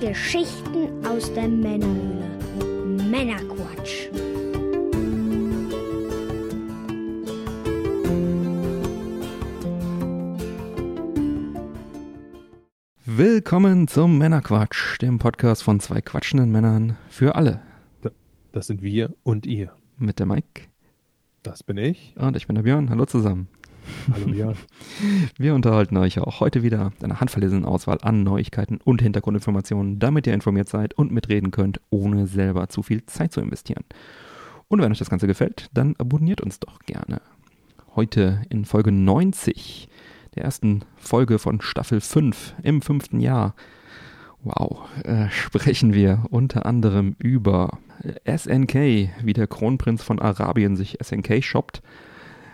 Geschichten aus der Männerhöhle. Männerquatsch. Willkommen zum Männerquatsch, dem Podcast von zwei quatschenden Männern für alle. Das sind wir und ihr. Mit der Mike Das bin ich. und ich bin der Björn. Hallo zusammen. Hallo Björn. Wir unterhalten euch auch heute wieder mit einer handverlesenen Auswahl an Neuigkeiten und Hintergrundinformationen, damit ihr informiert seid und mitreden könnt, ohne selber zu viel Zeit zu investieren. Und wenn euch das Ganze gefällt, dann abonniert uns doch gerne. Heute in Folge 90, der ersten Folge von Staffel 5 im fünften Jahr. Wow, äh, sprechen wir unter anderem über SNK, wie der Kronprinz von Arabien sich SNK shoppt,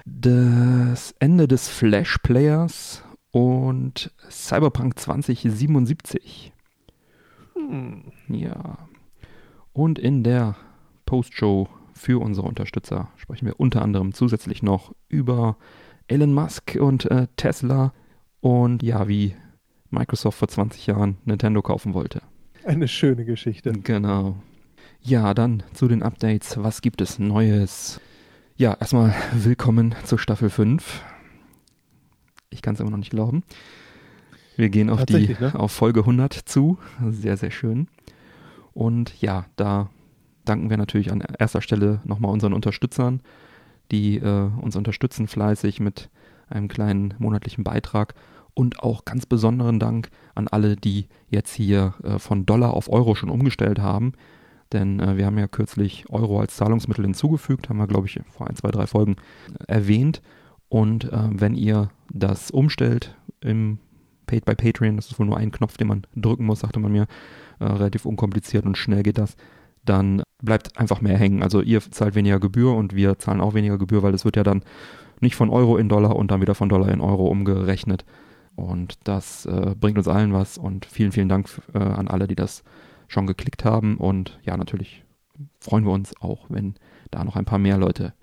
das Ende des Flash-Players und Cyberpunk 2077. Hm. Ja. Und in der Postshow für unsere Unterstützer sprechen wir unter anderem zusätzlich noch über Elon Musk und äh, Tesla und ja, wie Microsoft vor 20 Jahren Nintendo kaufen wollte. Eine schöne Geschichte. Genau. Ja, dann zu den Updates. Was gibt es Neues? Ja, erstmal willkommen zur Staffel 5. Ich kann es immer noch nicht glauben. Wir gehen auf die ne? auf Folge 100 zu. Sehr, sehr schön. Und ja, da danken wir natürlich an erster Stelle nochmal unseren Unterstützern, die äh, uns unterstützen fleißig mit einem kleinen monatlichen Beitrag. Und auch ganz besonderen Dank an alle, die jetzt hier äh, von Dollar auf Euro schon umgestellt haben. Denn äh, wir haben ja kürzlich Euro als Zahlungsmittel hinzugefügt, haben wir, glaube ich, vor ein, zwei, drei Folgen äh, erwähnt. Und äh, wenn ihr das umstellt im Paid by Patreon, das ist wohl nur ein Knopf, den man drücken muss, sagte man mir, äh, relativ unkompliziert und schnell geht das, dann bleibt einfach mehr hängen. Also ihr zahlt weniger Gebühr und wir zahlen auch weniger Gebühr, weil es wird ja dann nicht von Euro in Dollar und dann wieder von Dollar in Euro umgerechnet. Und das äh, bringt uns allen was und vielen, vielen Dank äh, an alle, die das schon geklickt haben. Und ja, natürlich freuen wir uns auch, wenn da noch ein paar mehr Leute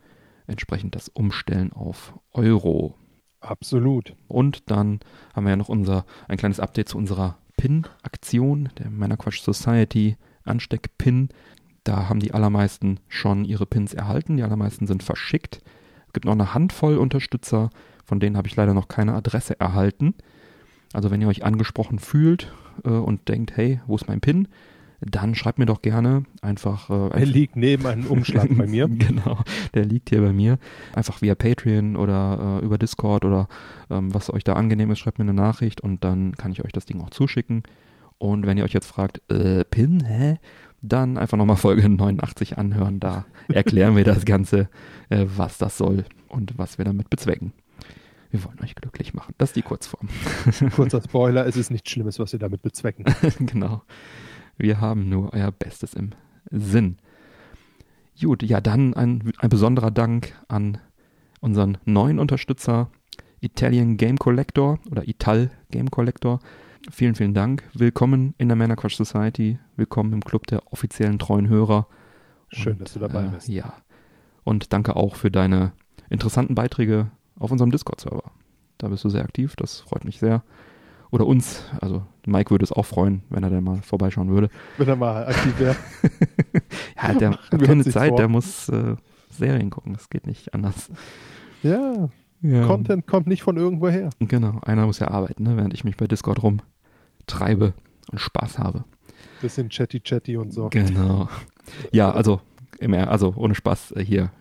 entsprechend das umstellen auf Euro. Absolut. Und dann haben wir ja noch unser, ein kleines Update zu unserer Pin-Aktion, der Männerquatsch Society Ansteck-Pin. Da haben die allermeisten schon ihre Pins erhalten, die allermeisten sind verschickt. Es gibt noch eine Handvoll Unterstützer, von denen habe ich leider noch keine Adresse erhalten. Also wenn ihr euch angesprochen fühlt äh, und denkt, hey, wo ist mein Pin? Dann schreibt mir doch gerne einfach. Äh, Er liegt neben einem Umschlag bei mir. genau, der liegt hier bei mir. Einfach via Patreon oder äh, über Discord oder ähm, was euch da angenehm ist, schreibt mir eine Nachricht und dann kann ich euch das Ding auch zuschicken. Und wenn ihr euch jetzt fragt, äh, Pin, hä? Dann einfach nochmal Folge 89 anhören. Da erklären wir das Ganze, äh, was das soll und was wir damit bezwecken. Wir wollen euch glücklich machen. Das ist die Kurzform. Kurzer Spoiler, es ist nichts Schlimmes, was wir damit bezwecken. genau. Wir haben nur euer Bestes im Sinn. Gut, ja, dann ein, ein besonderer Dank an unseren neuen Unterstützer, Italian Game Collector oder Ital Game Collector. Vielen, vielen Dank. Willkommen in der Männerquatsch Society. Willkommen im Club der offiziellen treuen Hörer. Schön, Und, dass du dabei äh, bist. Ja. Und danke auch für deine interessanten Beiträge auf unserem Discord-Server. Da bist du sehr aktiv, das freut mich sehr. Oder uns, also Mike würde es auch freuen, wenn er dann mal vorbeischauen würde. Wenn er mal aktiv wäre. Ja, der Machen hat keine Zeit, vor. der muss äh, Serien gucken, das geht nicht anders. Ja, Ja. Content kommt nicht von irgendwo her. Genau, einer muss ja arbeiten, ne, während ich mich bei Discord rumtreibe und Spaß habe. Bisschen chatty chatty und so. Genau. Ja, also, also ohne Spaß äh, hier,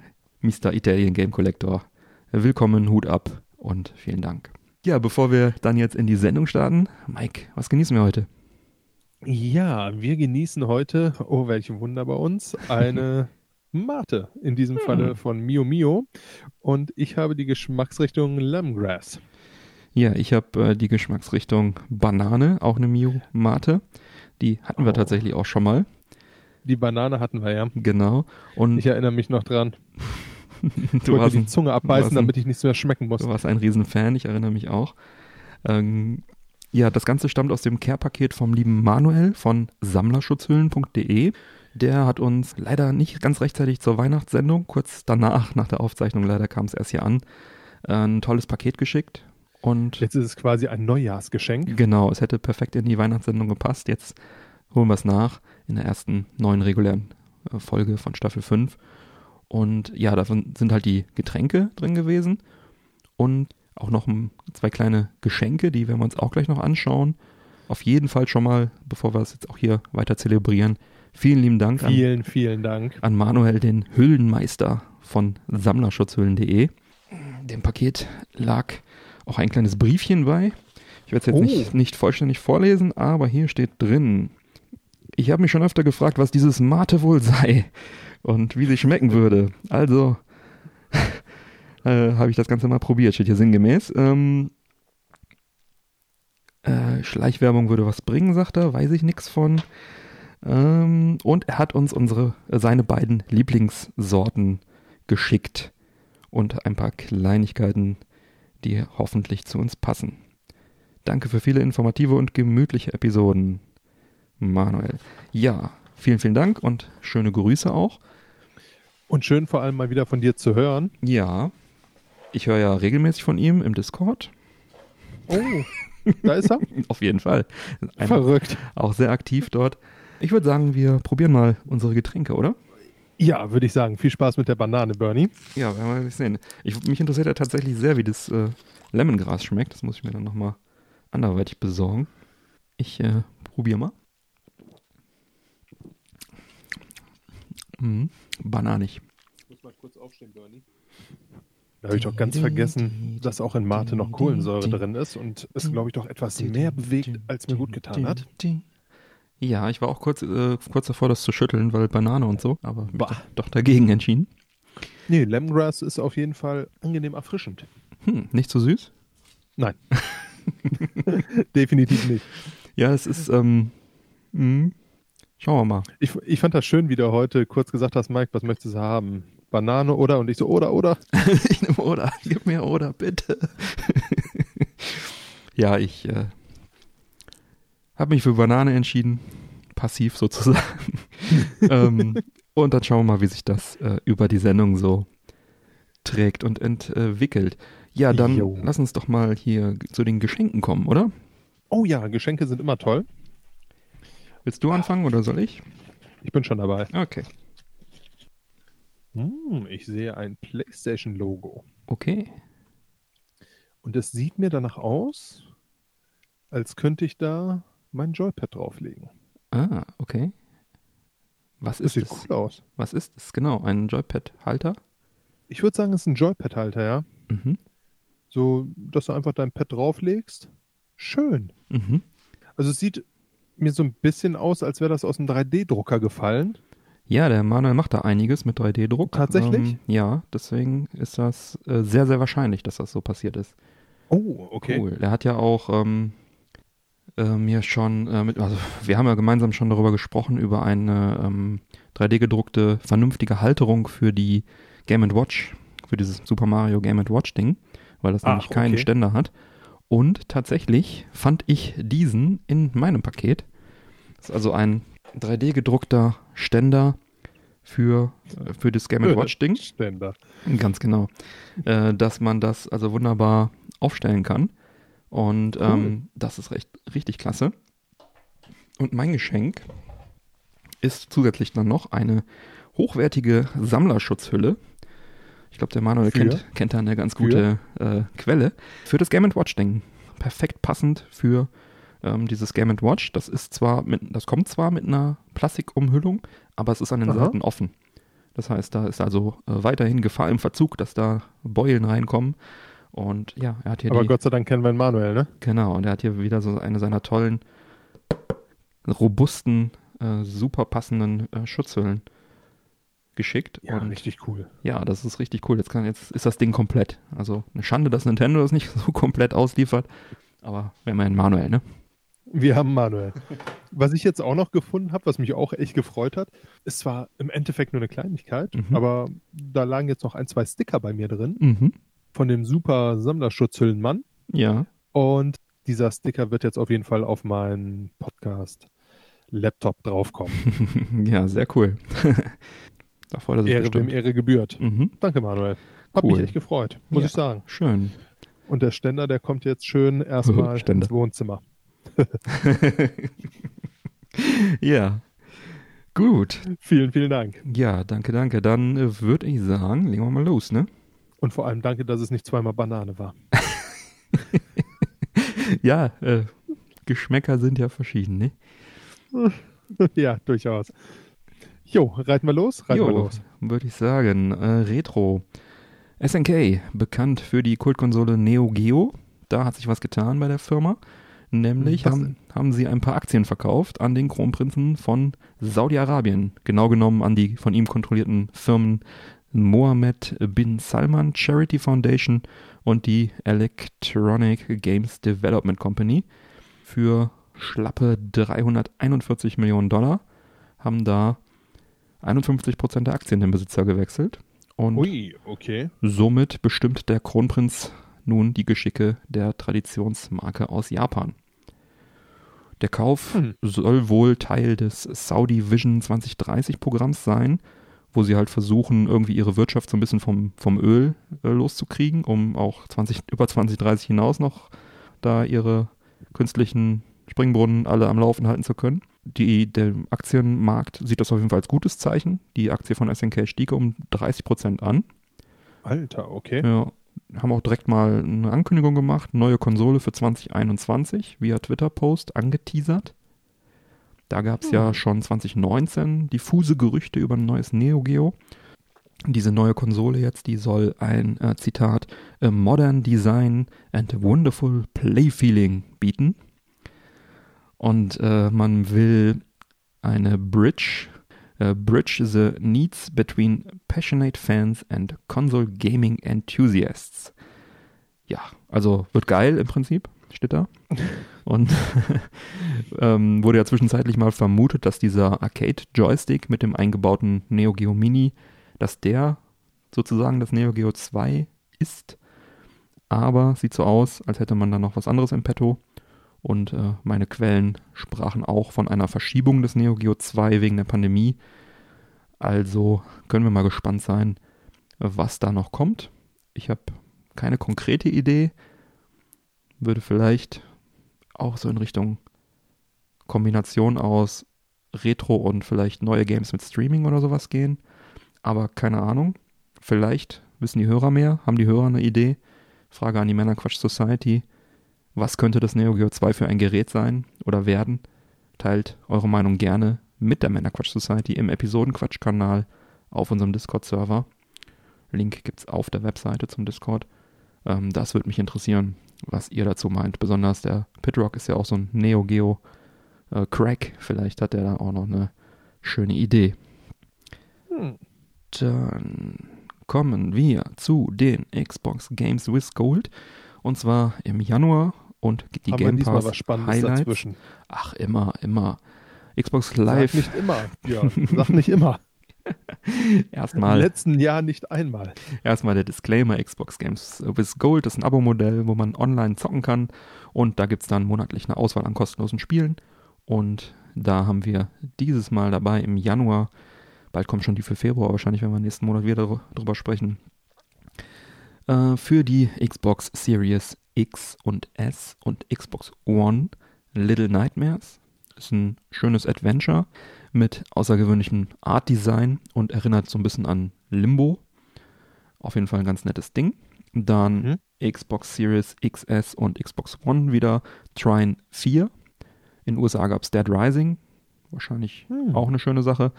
Mr. Italian Game Collector. Willkommen, Hut ab und vielen Dank. Ja, bevor wir dann jetzt in die Sendung starten, Mike, was genießen wir heute? Ja, wir genießen heute, oh, welch Wunder bei uns, eine Mate. In diesem Hm. Falle von Mio Mio. Und ich habe die Geschmacksrichtung Lemongrass. Ja, ich habe äh, die Geschmacksrichtung Banane, auch eine Mio Mate. Die hatten wir Oh. tatsächlich auch schon mal. Die Banane hatten wir ja. Genau. Und Ich erinnere mich noch dran. Ich du, wollte mir warst die Zunge abbeißen, damit ich nichts mehr schmecken muss. du warst ein Riesenfan, ich erinnere mich auch. Ähm, ja, das Ganze stammt aus dem Care-Paket vom lieben Manuel von sammlerschutzhüllen.de. Der hat uns leider nicht ganz rechtzeitig zur Weihnachtssendung, kurz danach, nach der Aufzeichnung, leider kam es erst hier an, ein tolles Paket geschickt. Und Jetzt ist es quasi ein Neujahrsgeschenk. genau, es hätte perfekt in die Weihnachtssendung gepasst. Jetzt holen wir es nach in der ersten neuen regulären äh, Folge von Staffel 5. Und ja, davon sind halt die Getränke drin gewesen und auch noch zwei kleine Geschenke, die werden wir uns auch gleich noch anschauen. Auf jeden Fall schon mal, bevor wir es jetzt auch hier weiter zelebrieren, vielen lieben Dank Vielen, an, vielen Dank. an Manuel, den Hüllenmeister von sammlerschutzhüllen.de. Dem Paket lag auch ein kleines Briefchen bei. Ich werde es jetzt oh. nicht, nicht vollständig vorlesen, aber hier steht drin. Ich habe mich schon öfter gefragt, was dieses Mate wohl sei und wie sie schmecken würde. Also äh, habe ich das Ganze mal probiert, steht hier sinngemäß. Ähm, äh, Schleichwerbung würde was bringen, sagt er, weiß ich nichts von. Ähm, und er hat uns unsere, äh, seine beiden Lieblingssorten geschickt und ein paar Kleinigkeiten, die hoffentlich zu uns passen. Danke für viele informative und gemütliche Episoden, Manuel. Ja, vielen, vielen Dank und schöne Grüße auch. Und schön vor allem mal wieder von dir zu hören. Ja, ich höre ja regelmäßig von ihm im Discord. Oh, da ist er? Auf jeden Fall. Ein, Verrückt. Auch sehr aktiv dort. Ich würde sagen, wir probieren mal unsere Getränke, oder? Ja, würde ich sagen. Viel Spaß mit der Banane, Bernie. Ja, werden wir mal sehen. Ich, mich interessiert ja tatsächlich sehr, wie das äh, Lemongras schmeckt. Das muss ich mir dann nochmal anderweitig besorgen. Ich äh, probiere mal. Mhm. Bananig. Ich muss mal kurz aufstehen, Bernie. Da habe ich doch ganz vergessen, dass auch in Mate noch Kohlensäure drin ist und es, glaube ich, doch etwas mehr bewegt, als mir gut getan hat. Ja, ich war auch kurz, äh, kurz davor, das zu schütteln, weil Banane und so, aber doch, doch dagegen entschieden. Nee, Lemongrass ist auf jeden Fall angenehm erfrischend. Hm, nicht so süß? Nein. Definitiv nicht. Ja, es ist, ähm, mh, hm, schauen wir mal. Ich, ich fand das schön, wie du heute kurz gesagt hast, Mike, was möchtest du haben? Banane oder? Und ich so, oder, oder? ich nehme oder. Gib mir oder, bitte. ja, ich äh, habe mich für Banane entschieden. Passiv sozusagen. ähm, und dann schauen wir mal, wie sich das äh, über die Sendung so trägt und entwickelt. Ja, dann jo. lass uns doch mal hier zu den Geschenken kommen, oder? Oh ja, Geschenke sind immer toll. Willst du anfangen oder soll ich? Ich bin schon dabei. Okay. Hm, ich sehe ein PlayStation-Logo. Okay. Und es sieht mir danach aus, als könnte ich da mein Joypad drauflegen. Ah, okay. Was das ist sieht es? cool aus. Was ist es genau? Ein Joypad-Halter? Ich würde sagen, es ist ein Joypad-Halter, ja. Mhm. So, dass du einfach dein Pad drauflegst. Schön. Mhm. Also es sieht mir so ein bisschen aus, als wäre das aus einem 3D-Drucker gefallen. Ja, der Manuel macht da einiges mit 3D-Druck. Tatsächlich? Ähm, ja, deswegen ist das äh, sehr, sehr wahrscheinlich, dass das so passiert ist. Oh, okay. Cool. Er hat ja auch ähm, äh, mir schon, äh, mit, also wir haben ja gemeinsam schon darüber gesprochen, über eine ähm, 3D-gedruckte, vernünftige Halterung für die Game Watch, für dieses Super Mario Game Watch Ding, weil das Ach, nämlich keinen okay. Ständer hat. Und tatsächlich fand ich diesen in meinem Paket. Das ist also ein 3D gedruckter Ständer für, äh, für das Game Watch Ding. Ständer. Ganz genau. Äh, dass man das also wunderbar aufstellen kann. Und cool. ähm, das ist recht, richtig klasse. Und mein Geschenk ist zusätzlich dann noch eine hochwertige Sammlerschutzhülle. Ich glaube, der Manuel kennt, kennt da eine ganz gute äh, Quelle. Für das Game Watch Ding. Perfekt passend für ähm, dieses Game Watch. Das ist zwar mit, das kommt zwar mit einer Plastikumhüllung, aber es ist an den Aha. Seiten offen. Das heißt, da ist also äh, weiterhin Gefahr im Verzug, dass da Beulen reinkommen. Und ja, er hat hier. Aber die, Gott sei Dank kennen wir ihn Manuel, ne? Genau, und er hat hier wieder so eine seiner tollen, robusten, äh, super passenden äh, Schutzhüllen geschickt. Ja, und richtig cool. Ja, das ist richtig cool. Jetzt, kann, jetzt ist das Ding komplett. Also eine Schande, dass Nintendo das nicht so komplett ausliefert. Aber wir haben ja einen Manuel, ne? Wir haben Manuel. Was ich jetzt auch noch gefunden habe, was mich auch echt gefreut hat, ist zwar im Endeffekt nur eine Kleinigkeit, mhm. aber da lagen jetzt noch ein, zwei Sticker bei mir drin mhm. von dem super Sammlerschutzhüllenmann. Ja. Und dieser Sticker wird jetzt auf jeden Fall auf meinen Podcast Laptop draufkommen. ja, sehr cool. da freut er sich Ehre bestimmt. wem Ehre gebührt. Mhm. Danke, Manuel. Hat cool. mich echt gefreut, muss ja, ich sagen. Schön. Und der Ständer, der kommt jetzt schön erstmal ins Wohnzimmer. ja. Gut. Vielen, vielen Dank. Ja, danke, danke. Dann äh, würde ich sagen, legen wir mal los, ne? Und vor allem danke, dass es nicht zweimal Banane war. ja, äh, Geschmäcker sind ja verschieden, ne? ja, durchaus. Jo, reiten wir los? Reiten jo, wir los. Würde ich sagen. Äh, Retro. SNK, bekannt für die Kultkonsole Neo Geo. Da hat sich was getan bei der Firma. Nämlich haben, haben sie ein paar Aktien verkauft an den Kronprinzen von Saudi-Arabien. Genau genommen an die von ihm kontrollierten Firmen Mohammed bin Salman Charity Foundation und die Electronic Games Development Company. Für schlappe 341 Millionen Dollar haben da 51 Prozent der Aktien den Besitzer gewechselt. Und Ui, okay. somit bestimmt der Kronprinz nun die Geschicke der Traditionsmarke aus Japan. Der Kauf Hm. soll wohl Teil des Saudi Vision 2030 Programms sein, wo sie halt versuchen, irgendwie ihre Wirtschaft so ein bisschen vom, vom Öl äh, loszukriegen, um auch 20, über 2030 hinaus noch da ihre künstlichen Springbrunnen alle am Laufen halten zu können. Die, der Aktienmarkt sieht das auf jeden Fall als gutes Zeichen. Die Aktie von SNK stieg um 30 Prozent an. Alter, okay. Ja, haben auch direkt mal eine Ankündigung gemacht, neue Konsole für 2021 via Twitter-Post angeteasert. Da gab es ja Hm. schon 2019 diffuse Gerüchte über ein neues Neo Geo. Diese neue Konsole jetzt, die soll ein, äh, Zitat, a modern design and wonderful play feeling bieten. Und äh, man will eine Bridge, äh, bridge the needs between passionate fans and console gaming enthusiasts. Ja, also wird geil im Prinzip, steht da. Und ähm, wurde ja zwischenzeitlich mal vermutet, dass dieser Arcade-Joystick mit dem eingebauten Neo Geo Mini, dass der sozusagen das Neo Geo 2 ist. Aber sieht so aus, als hätte man da noch was anderes im Petto. Und äh, meine Quellen sprachen auch von einer Verschiebung des Neo Geo 2 wegen der Pandemie. Also können wir mal gespannt sein, was da noch kommt. Ich habe keine konkrete Idee. Würde vielleicht auch so in Richtung Kombination aus Retro und vielleicht neue Games mit Streaming oder sowas gehen. Aber keine Ahnung. Vielleicht wissen die Hörer mehr, haben die Hörer eine Idee. Frage an die Männerquatsch Society. Was könnte das Neo Geo 2 für ein Gerät sein oder werden? Teilt eure Meinung gerne mit der Männerquatsch Society im Episodenquatsch-Kanal auf unserem Discord-Server. Link gibt's auf der Webseite zum Discord. Ähm, das würde mich interessieren, was ihr dazu meint. Besonders der Pitrock ist ja auch so ein Neo Geo äh, Crack. Vielleicht hat er da auch noch eine schöne Idee. Hm. Dann kommen wir zu den Xbox Games with Gold. Und zwar im Januar und die Haben Game diesmal Pass was Spannendes Highlights. dazwischen? Ach, immer, immer. Xbox Sag Live nicht immer, Björn. Sag nicht immer. Im erstmal. letzten Jahr nicht einmal. Erstmal der Disclaimer, Xbox Games with Gold ist ein Abo-Modell, wo man online zocken kann und da gibt es dann monatlich eine Auswahl an kostenlosen Spielen und da haben wir dieses Mal dabei im Januar, bald kommt schon die für Februar, wahrscheinlich werden wir nächsten Monat wieder dr- drüber sprechen, äh, für die Xbox Series X und S und Xbox One Little Nightmares. Ist ein schönes Adventure mit außergewöhnlichem Art Design und erinnert so ein bisschen an Limbo. Auf jeden Fall ein ganz nettes Ding. Dann Xbox Series XS und Xbox One wieder Trine 4. In den USA gab es Dead Rising. Wahrscheinlich Hm. auch eine schöne Sache.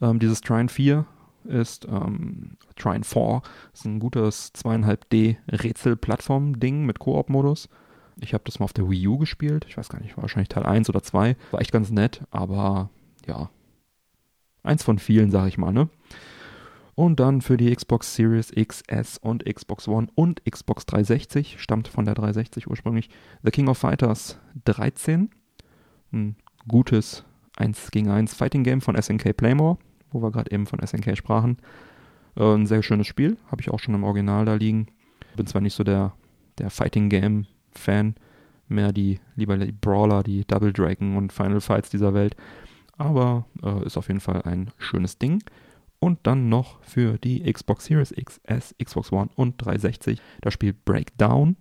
Ähm, dieses Trine 4 ist ähm, Trine 4. Ist ein gutes 2,5D Rätsel-Plattform-Ding mit Koop-Modus. Ich habe das mal auf der Wii U gespielt. Ich weiß gar nicht, wahrscheinlich Teil 1 oder 2. War echt ganz nett, aber ja, eins von vielen, sag ich mal, ne? Und dann für die Xbox Series XS und Xbox One und Xbox 360, stammt von der 360 ursprünglich, The King of Fighters 13. Ein gutes 1 gegen 1 Fighting Game von SNK Playmore, wo wir gerade eben von SNK sprachen. Äh, ein sehr schönes Spiel, habe ich auch schon im Original da liegen. Bin zwar nicht so der, der Fighting Game Fan, mehr die, lieber die Brawler, die Double Dragon und Final Fights dieser Welt. Aber äh, ist auf jeden Fall ein schönes Ding. Und dann noch für die Xbox Series XS, Xbox One und 360 das Spiel Breakdown.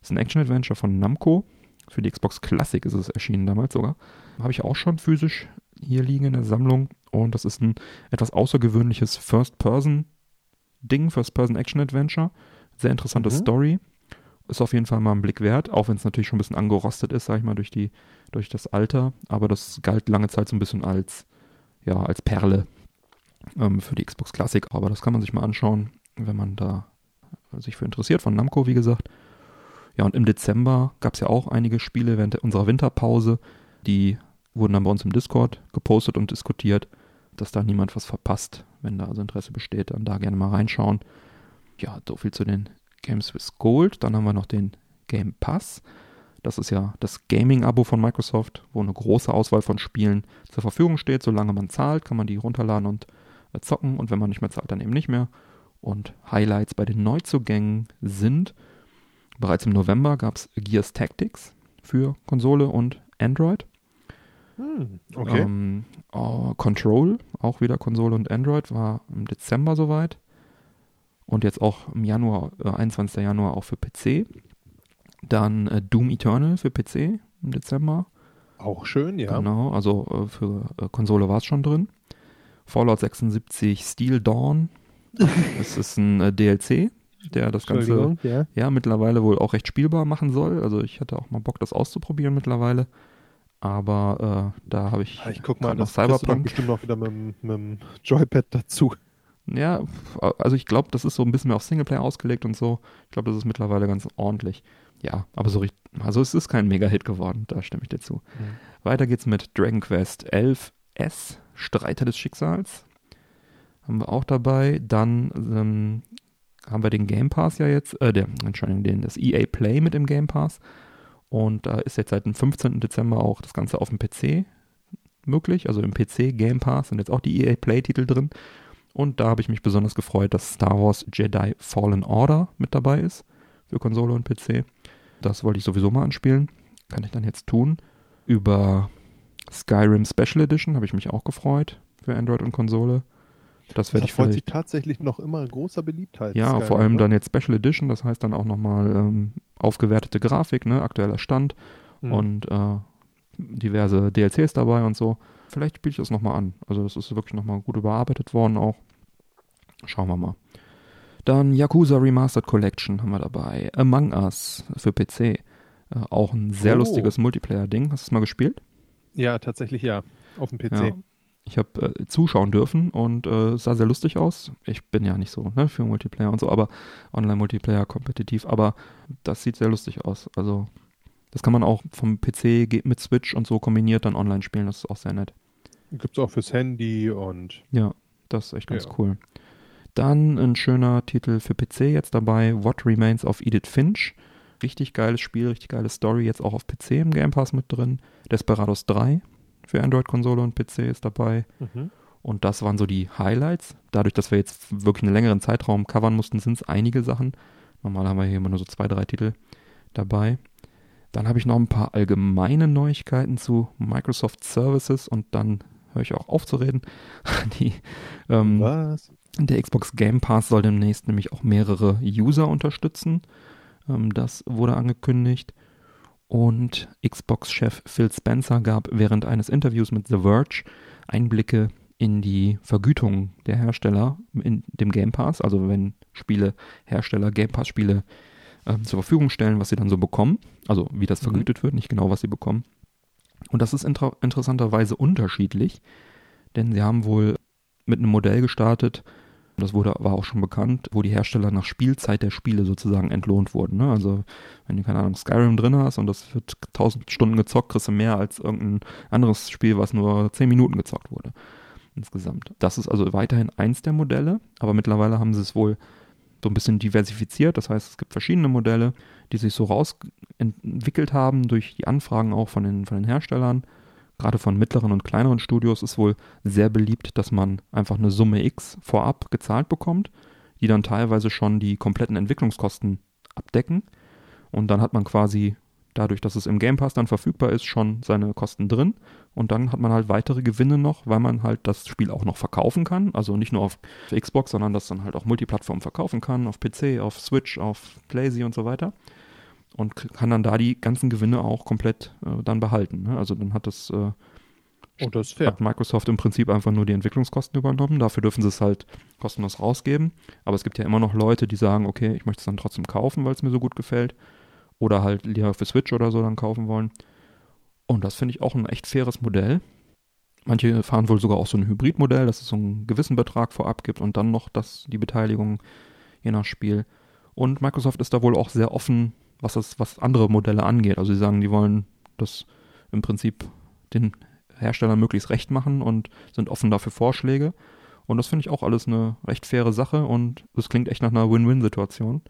ist ein Action-Adventure von Namco. Für die Xbox Classic ist es erschienen damals sogar. Habe ich auch schon physisch hier liegen in der Sammlung. Und das ist ein etwas außergewöhnliches First-Person-Ding, First-Person-Action-Adventure. Sehr interessante mhm. Story. Ist auf jeden Fall mal ein Blick wert, auch wenn es natürlich schon ein bisschen angerostet ist, sag ich mal, durch, die, durch das Alter. Aber das galt lange Zeit so ein bisschen als, ja, als Perle ähm, für die Xbox Classic. Aber das kann man sich mal anschauen, wenn man da sich für interessiert, von Namco, wie gesagt. Ja, und im Dezember gab es ja auch einige Spiele während unserer Winterpause, die wurden dann bei uns im Discord gepostet und diskutiert, dass da niemand was verpasst. Wenn da also Interesse besteht, dann da gerne mal reinschauen. Ja, so viel zu den Games with Gold. Dann haben wir noch den Game Pass. Das ist ja das Gaming-Abo von Microsoft, wo eine große Auswahl von Spielen zur Verfügung steht. Solange man zahlt, kann man die runterladen und äh, zocken. Und wenn man nicht mehr zahlt, dann eben nicht mehr. Und Highlights bei den Neuzugängen sind, bereits im November gab es Gears Tactics für Konsole und Android. Hm, okay. Ähm, oh, Control, auch wieder Konsole und Android, war im Dezember soweit. Und jetzt auch im Januar, äh, 21. Januar auch für PC. Dann äh, Doom Eternal für PC im Dezember. Auch schön, ja. Genau, also äh, für äh, Konsole war es schon drin. Fallout 76 Steel Dawn. das ist ein äh, DLC, der das Ganze ja. ja. mittlerweile wohl auch recht spielbar machen soll. Also ich hatte auch mal Bock, das auszuprobieren mittlerweile. Aber äh, da habe ich. Ich guck mal, noch Cyberpunk. bestimmt noch wieder mit, mit dem Joypad dazu. Ja, also ich glaube, das ist so ein bisschen mehr auf Singleplayer ausgelegt und so. Ich glaube, das ist mittlerweile ganz ordentlich. Ja, aber so richtig, also es ist kein Mega-Hit geworden, da stimme ich dir zu. Mhm. Weiter geht's mit Dragon Quest 11S, Streiter des Schicksals. Haben wir auch dabei. Dann ähm, haben wir den Game Pass ja jetzt, äh, der, Entschuldigung, den, das EA Play mit dem Game Pass. Und da ist jetzt seit dem 15. Dezember auch das Ganze auf dem PC möglich. Also im PC Game Pass sind jetzt auch die EA Play-Titel drin. Und da habe ich mich besonders gefreut, dass Star Wars Jedi Fallen Order mit dabei ist für Konsole und PC. Das wollte ich sowieso mal anspielen. Kann ich dann jetzt tun. Über Skyrim Special Edition habe ich mich auch gefreut für Android und Konsole. Das werde ich freut sich tatsächlich noch immer großer Beliebtheit. Ja, vor allem oder? dann jetzt Special Edition, das heißt dann auch nochmal ähm, aufgewertete Grafik, ne, aktueller Stand mhm. und äh, diverse DLCs dabei und so. Vielleicht spiele ich das nochmal an. Also das ist wirklich nochmal gut überarbeitet worden auch. Schauen wir mal. Dann Yakuza Remastered Collection haben wir dabei. Among Us für PC. Äh, auch ein sehr oh. lustiges Multiplayer-Ding. Hast du es mal gespielt? Ja, tatsächlich ja. Auf dem PC. Ja. Ich habe äh, zuschauen dürfen und äh, sah sehr lustig aus. Ich bin ja nicht so ne, für Multiplayer und so, aber Online-Multiplayer kompetitiv. Aber das sieht sehr lustig aus. Also das kann man auch vom PC mit Switch und so kombiniert dann online spielen. Das ist auch sehr nett. Gibt es auch fürs Handy und. Ja, das ist echt ganz ja. cool. Dann ein schöner Titel für PC jetzt dabei: What Remains of Edith Finch. Richtig geiles Spiel, richtig geile Story, jetzt auch auf PC im Game Pass mit drin. Desperados 3 für Android-Konsole und PC ist dabei. Mhm. Und das waren so die Highlights. Dadurch, dass wir jetzt wirklich einen längeren Zeitraum covern mussten, sind es einige Sachen. Normal haben wir hier immer nur so zwei, drei Titel dabei. Dann habe ich noch ein paar allgemeine Neuigkeiten zu Microsoft Services und dann höre ich auch auf zu reden. Die, ähm, Was? Der Xbox Game Pass soll demnächst nämlich auch mehrere User unterstützen. Ähm, das wurde angekündigt. Und Xbox-Chef Phil Spencer gab während eines Interviews mit The Verge Einblicke in die Vergütung der Hersteller in dem Game Pass, also wenn Spiele, Hersteller Game Pass-Spiele äh, zur Verfügung stellen, was sie dann so bekommen, also wie das mhm. vergütet wird, nicht genau, was sie bekommen. Und das ist inter interessanterweise unterschiedlich, denn sie haben wohl mit einem Modell gestartet, das wurde, war auch schon bekannt, wo die Hersteller nach Spielzeit der Spiele sozusagen entlohnt wurden. Ne? Also wenn du, keine Ahnung, Skyrim drin hast und das wird 1000 Stunden gezockt, kriegst du mehr als irgendein anderes Spiel, was nur 10 Minuten gezockt wurde. Insgesamt. Das ist also weiterhin eins der Modelle, aber mittlerweile haben sie es wohl so ein bisschen diversifiziert. Das heißt, es gibt verschiedene Modelle, die sich so rausentwickelt haben durch die Anfragen auch von den, von den Herstellern gerade von mittleren und kleineren Studios ist wohl sehr beliebt, dass man einfach eine Summe X vorab gezahlt bekommt, die dann teilweise schon die kompletten Entwicklungskosten abdecken. Und dann hat man quasi, dadurch, dass es im Game Pass dann verfügbar ist, schon seine Kosten drin. Und dann hat man halt weitere Gewinne noch, weil man halt das Spiel auch noch verkaufen kann. Also nicht nur auf Xbox, sondern das dann halt auch Multiplattform verkaufen kann, auf PC, auf Switch, auf PlayZ und so weiter. Und kann dann da die ganzen Gewinne auch komplett äh, dann behalten. Ne? Also dann hat das, äh, oh, das hat Microsoft im Prinzip einfach nur die Entwicklungskosten übernommen. Dafür dürfen sie es halt kostenlos rausgeben. Aber es gibt ja immer noch Leute, die sagen, okay, ich möchte es dann trotzdem kaufen, weil es mir so gut gefällt. Oder halt lieber für Switch oder so dann kaufen wollen. Und das finde ich auch ein echt faires Modell. Manche fahren wohl sogar auch so ein Hybridmodell, dass es so einen gewissen Betrag vorab gibt und dann noch das, die Beteiligung je nach Spiel. Und Microsoft ist da wohl auch sehr offen, was, das, was andere Modelle angeht. Also sie sagen, die wollen das im Prinzip den Herstellern möglichst recht machen und sind offen dafür Vorschläge. Und das finde ich auch alles eine recht faire Sache und es klingt echt nach einer Win-Win-Situation,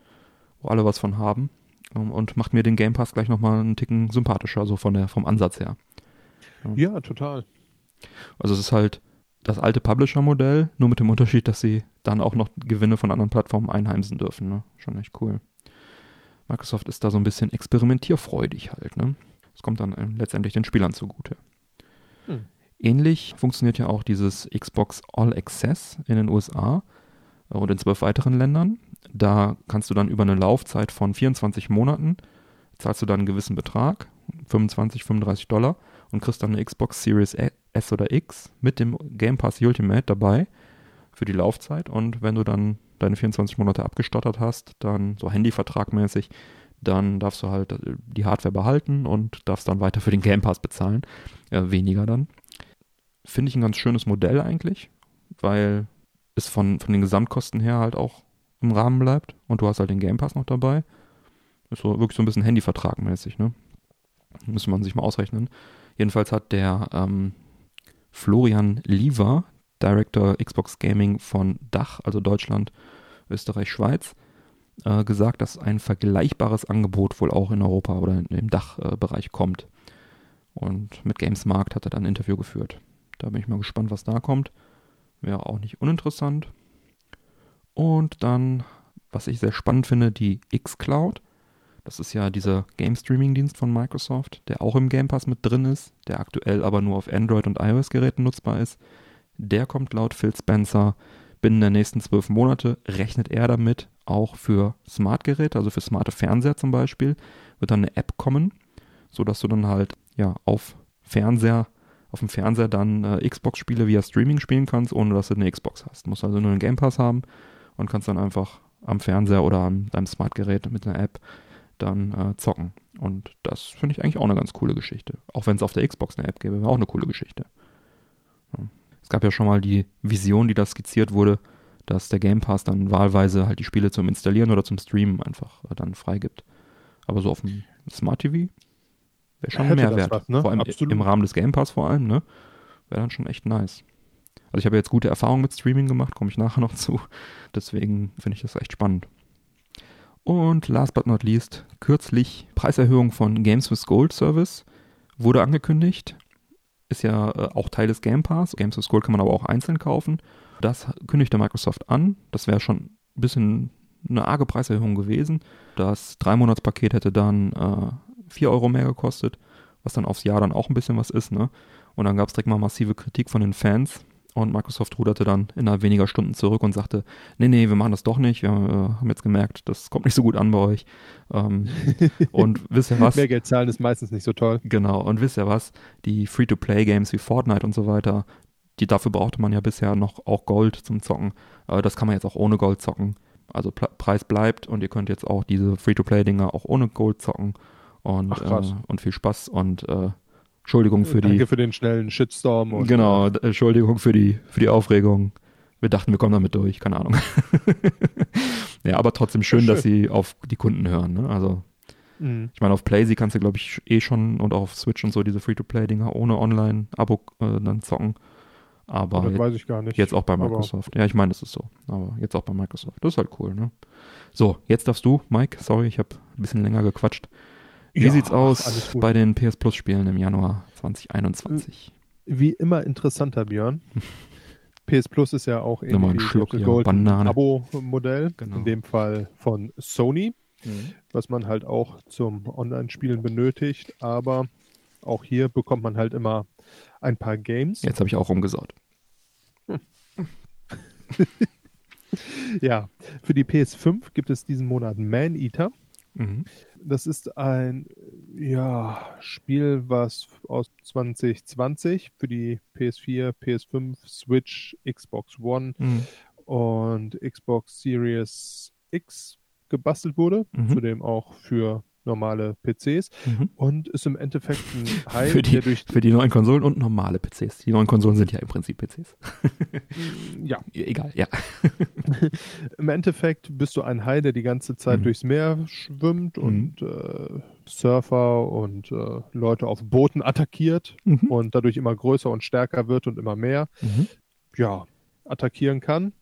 wo alle was von haben. Ähm, und macht mir den Game Pass gleich nochmal einen Ticken sympathischer, so von der, vom Ansatz her. Ja, ja total. Also es ist halt das alte Publisher-Modell, nur mit dem Unterschied, dass sie dann auch noch Gewinne von anderen Plattformen einheimsen dürfen. Ne? Schon echt cool. Microsoft ist da so ein bisschen experimentierfreudig halt. Ne? Das kommt dann äh, letztendlich den Spielern zugute. Hm. Ähnlich funktioniert ja auch dieses Xbox All Access in den USA und in zwölf weiteren Ländern. Da kannst du dann über eine Laufzeit von 24 Monaten, zahlst du dann einen gewissen Betrag, 25, 35 Dollar, und kriegst dann eine Xbox Series S oder X mit dem Game Pass Ultimate dabei für die Laufzeit. Und wenn du dann deine 24 Monate abgestottert hast, dann so Handyvertragmäßig, dann darfst du halt äh, die Hardware behalten und darfst dann weiter für den Game Pass bezahlen. Äh, weniger dann. Finde ich ein ganz schönes Modell eigentlich, weil es von, von den Gesamtkosten her halt auch im Rahmen bleibt und du hast halt den Game Pass noch dabei. Ist so wirklich so ein bisschen Handyvertragmäßig, ne? Müsste man sich mal ausrechnen. Jedenfalls hat der ähm, Florian Liever, Director Xbox Gaming von Dach, also Deutschland, Österreich, Schweiz, äh, gesagt, dass ein vergleichbares Angebot wohl auch in Europa oder im Dachbereich äh, kommt. Und mit Gamesmarkt hat er dann ein Interview geführt. Da bin ich mal gespannt, was da kommt. Wäre auch nicht uninteressant. Und dann, was ich sehr spannend finde, die xCloud. Das ist ja dieser Game Streaming Dienst von Microsoft, der auch im Game Pass mit drin ist, der aktuell aber nur auf Android und iOS Geräten nutzbar ist. Der kommt laut Phil Spencer binnen der nächsten zwölf Monate, rechnet er damit auch für Smart-Geräte, also für smarte Fernseher zum Beispiel, wird dann eine App kommen, sodass du dann halt ja auf Fernseher, auf dem Fernseher dann äh, Xbox-Spiele via Streaming spielen kannst, ohne dass du eine Xbox hast. Du musst also nur einen Game Pass haben und kannst dann einfach am Fernseher oder an deinem Smart-Gerät mit einer App dann äh, zocken. Und das finde ich eigentlich auch eine ganz coole Geschichte. Auch wenn es auf der Xbox eine App gäbe, wäre auch eine coole Geschichte. Es gab ja schon mal die Vision, die da skizziert wurde, dass der Game Pass dann wahlweise halt die Spiele zum Installieren oder zum Streamen einfach dann freigibt. Aber so auf dem Smart TV wäre schon ein Mehrwert. Was, ne? Vor allem Absolut. im Rahmen des Game Pass vor allem, ne? Wäre dann schon echt nice. Also ich habe jetzt gute Erfahrungen mit Streaming gemacht, komme ich nachher noch zu. Deswegen finde ich das echt spannend. Und last but not least, kürzlich Preiserhöhung von Games with Gold Service wurde angekündigt. Ist ja äh, auch Teil des Game Pass. Games with Gold kann man aber auch einzeln kaufen. Das kündigte Microsoft an. Das wäre schon ein bisschen eine arge Preiserhöhung gewesen. Das Drei-Monats-Paket hätte dann äh, 4 Euro mehr gekostet, was dann aufs Jahr dann auch ein bisschen was ist. Ne? Und dann gab es direkt mal massive Kritik von den Fans, und Microsoft ruderte dann innerhalb weniger Stunden zurück und sagte, nee, nee, wir machen das doch nicht. Wir äh, haben jetzt gemerkt, das kommt nicht so gut an bei euch. Ähm, und wisst ihr was? Mehr Geld zahlen ist meistens nicht so toll. Genau. Und wisst ihr was? Die Free-to-Play-Games wie Fortnite und so weiter, die dafür brauchte man ja bisher noch auch Gold zum Zocken. Äh, das kann man jetzt auch ohne Gold zocken. Also Pre Preis bleibt und ihr könnt jetzt auch diese Free-to-Play-Dinger auch ohne Gold zocken. Und, Ach, äh, und viel Spaß und äh, Entschuldigung für Danke die. Danke für den schnellen Shitstorm. Und genau, Entschuldigung für die, für die Aufregung. Wir dachten, wir kommen damit durch, keine Ahnung. ja, aber trotzdem schön, schön, dass sie auf die Kunden hören. Ne? Also, mhm. ich meine, auf PlayStation kannst du, glaube ich, eh schon und auch auf Switch und so diese Free-to-Play-Dinger ohne Online-Abo äh, dann zocken. Aber das weiß ich gar nicht. Jetzt auch bei Microsoft. Ja, ich meine, das ist so. Aber jetzt auch bei Microsoft. Das ist halt cool, ne? So, jetzt darfst du, Mike. Sorry, ich habe ein bisschen länger gequatscht. Wie ja, sieht's aus bei den PS Plus Spielen im Januar 2021? Wie immer interessanter, Björn. PS Plus ist ja auch irgendwie ein Schluck, ja, Abo-Modell, genau. in dem Fall von Sony, mhm. was man halt auch zum Online-Spielen benötigt, aber auch hier bekommt man halt immer ein paar Games. Jetzt habe ich auch rumgesaut. ja, für die PS5 gibt es diesen Monat Man Eater Mhm. Das ist ein ja, Spiel, was aus 2020 für die PS4, PS5, Switch, Xbox One mhm. und Xbox Series X gebastelt wurde, mhm. zudem auch für normale PCs mhm. und ist im Endeffekt ein Hai, für, die, durch für die neuen Konsolen und normale PCs. Die neuen Konsolen sind ja im Prinzip PCs. ja. Egal, ja. Im Endeffekt bist du ein Hai, der die ganze Zeit mhm. durchs Meer schwimmt mhm. und äh, Surfer und äh, Leute auf Booten attackiert mhm. und dadurch immer größer und stärker wird und immer mehr. Mhm. Ja, attackieren kann.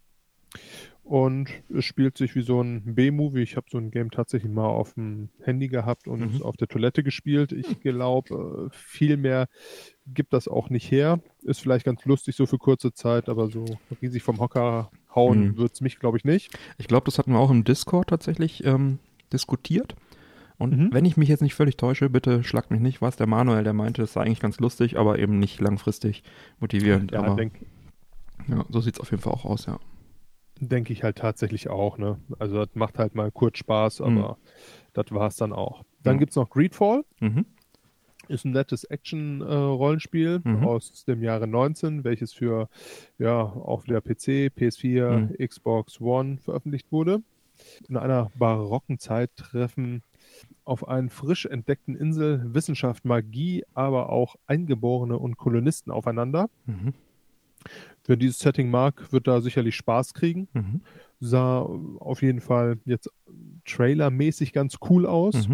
Und es spielt sich wie so ein B-Movie. Ich habe so ein Game tatsächlich mal auf dem Handy gehabt und mhm. auf der Toilette gespielt. Ich glaube, äh, viel mehr gibt das auch nicht her. Ist vielleicht ganz lustig so für kurze Zeit, aber so riesig vom Hocker hauen mhm. wird es mich, glaube ich, nicht. Ich glaube, das hatten wir auch im Discord tatsächlich ähm, diskutiert. Und mhm. wenn ich mich jetzt nicht völlig täusche, bitte schlagt mich nicht, was der Manuel, der meinte, es sei eigentlich ganz lustig, aber eben nicht langfristig motivierend. Ja, aber, denk, ja so sieht es auf jeden Fall auch aus, ja. Denke ich halt tatsächlich auch, ne? Also das macht halt mal kurz Spaß, aber mhm. das war es dann auch. Dann ja. gibt es noch Greedfall. Mhm. Ist ein nettes Action-Rollenspiel äh, mhm. aus dem Jahre 19, welches für ja auf der PC, PS4, mhm. Xbox One veröffentlicht wurde. In einer barocken Zeit treffen auf einen frisch entdeckten Insel Wissenschaft, Magie, aber auch Eingeborene und Kolonisten aufeinander. Wer dieses Setting mag, wird da sicherlich Spaß kriegen. Mhm. Sah auf jeden Fall jetzt trailermäßig ganz cool aus.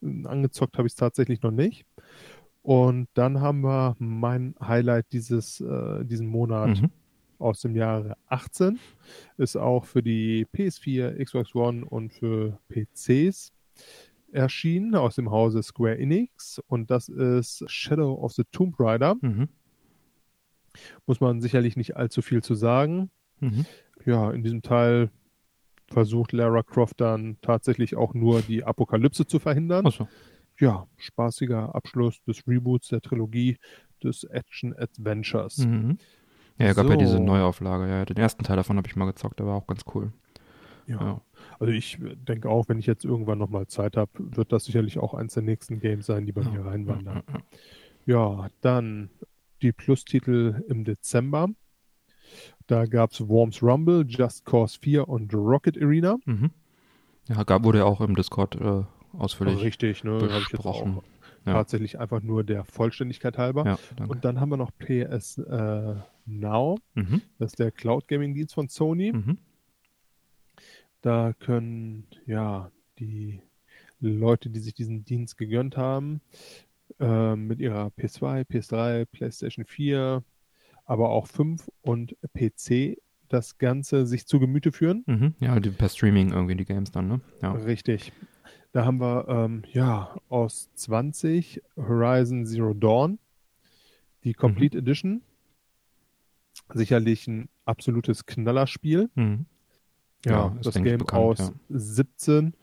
Mhm. Angezockt habe ich es tatsächlich noch nicht. Und dann haben wir mein Highlight dieses, äh, diesen Monat mhm. aus dem Jahre 18. Ist auch für die PS4, Xbox One und für PCs erschienen aus dem Hause Square Enix. Und das ist Shadow of the Tomb Raider. Mhm. Muss man sicherlich nicht allzu viel zu sagen. Mhm. Ja, in diesem Teil versucht Lara Croft dann tatsächlich auch nur die Apokalypse zu verhindern. Ach so. Ja, spaßiger Abschluss des Reboots der Trilogie des Action Adventures. Mhm. Ja, es gab so. ja diese Neuauflage. Ja, den ersten Teil davon habe ich mal gezockt, der war auch ganz cool. Ja. ja. Also ich denke auch, wenn ich jetzt irgendwann nochmal Zeit habe, wird das sicherlich auch eins der nächsten Games sein, die bei ja. mir reinwandern. Ja, dann die Plus-Titel im Dezember. Da gab es Worms Rumble, Just Cause 4 und Rocket Arena. Mhm. Ja, gab, wurde ja auch im Discord äh, ausführlich Richtig, ne? besprochen. Ja. Tatsächlich einfach nur der Vollständigkeit halber. Ja, und dann haben wir noch PS äh, Now. Mhm. Das ist der Cloud Gaming Dienst von Sony. Mhm. Da können ja die Leute, die sich diesen Dienst gegönnt haben, äh, mit ihrer PS2, PS3, PlayStation 4, aber auch 5 und PC das Ganze sich zu Gemüte führen. Mhm. Ja, die, per Streaming irgendwie die Games dann, ne? Ja. Richtig. Da haben wir, ähm, ja, aus 20 Horizon Zero Dawn, die Complete mhm. Edition. Sicherlich ein absolutes Knallerspiel. Mhm. Ja, ja das Game bekannt, aus ja. 17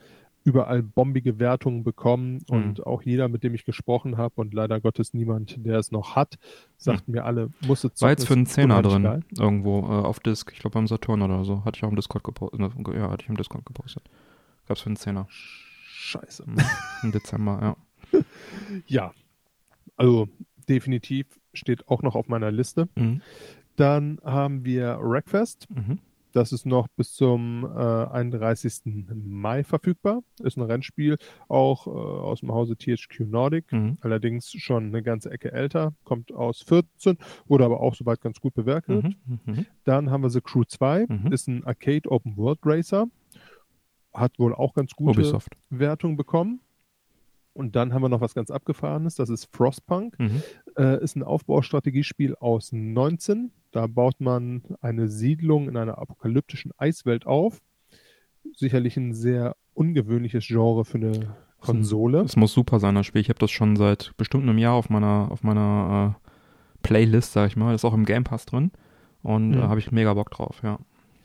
überall bombige Wertungen bekommen mhm. und auch jeder, mit dem ich gesprochen habe und leider Gottes niemand, der es noch hat, sagt mhm. mir alle, muss es War jetzt für einen Zehner drin, irgendwo äh, auf Disk, ich glaube beim Saturn oder so, hatte ich auch im Discord gepostet, ja, hatte ich im Discord gepostet. Gab's für einen Zehner. Scheiße. Mhm. Im Dezember, ja. ja, also definitiv steht auch noch auf meiner Liste. Mhm. Dann haben wir Wreckfest. Mhm. Das ist noch bis zum äh, 31. Mai verfügbar. Ist ein Rennspiel, auch äh, aus dem Hause THQ Nordic. Mhm. Allerdings schon eine ganze Ecke älter. Kommt aus 14, wurde aber auch soweit ganz gut bewertet. Mhm. Mhm. Dann haben wir The Crew 2. Mhm. Ist ein Arcade Open World Racer. Hat wohl auch ganz gute Ubisoft. Wertung bekommen. Und dann haben wir noch was ganz Abgefahrenes, das ist Frostpunk. Mhm. Äh, ist ein Aufbaustrategiespiel aus 19. Da baut man eine Siedlung in einer apokalyptischen Eiswelt auf. Sicherlich ein sehr ungewöhnliches Genre für eine Konsole. Es muss super sein, das Spiel. Ich habe das schon seit bestimmt einem Jahr auf meiner, auf meiner äh, Playlist, sag ich mal. Ist auch im Game Pass drin. Und da mhm. äh, habe ich mega Bock drauf, ja.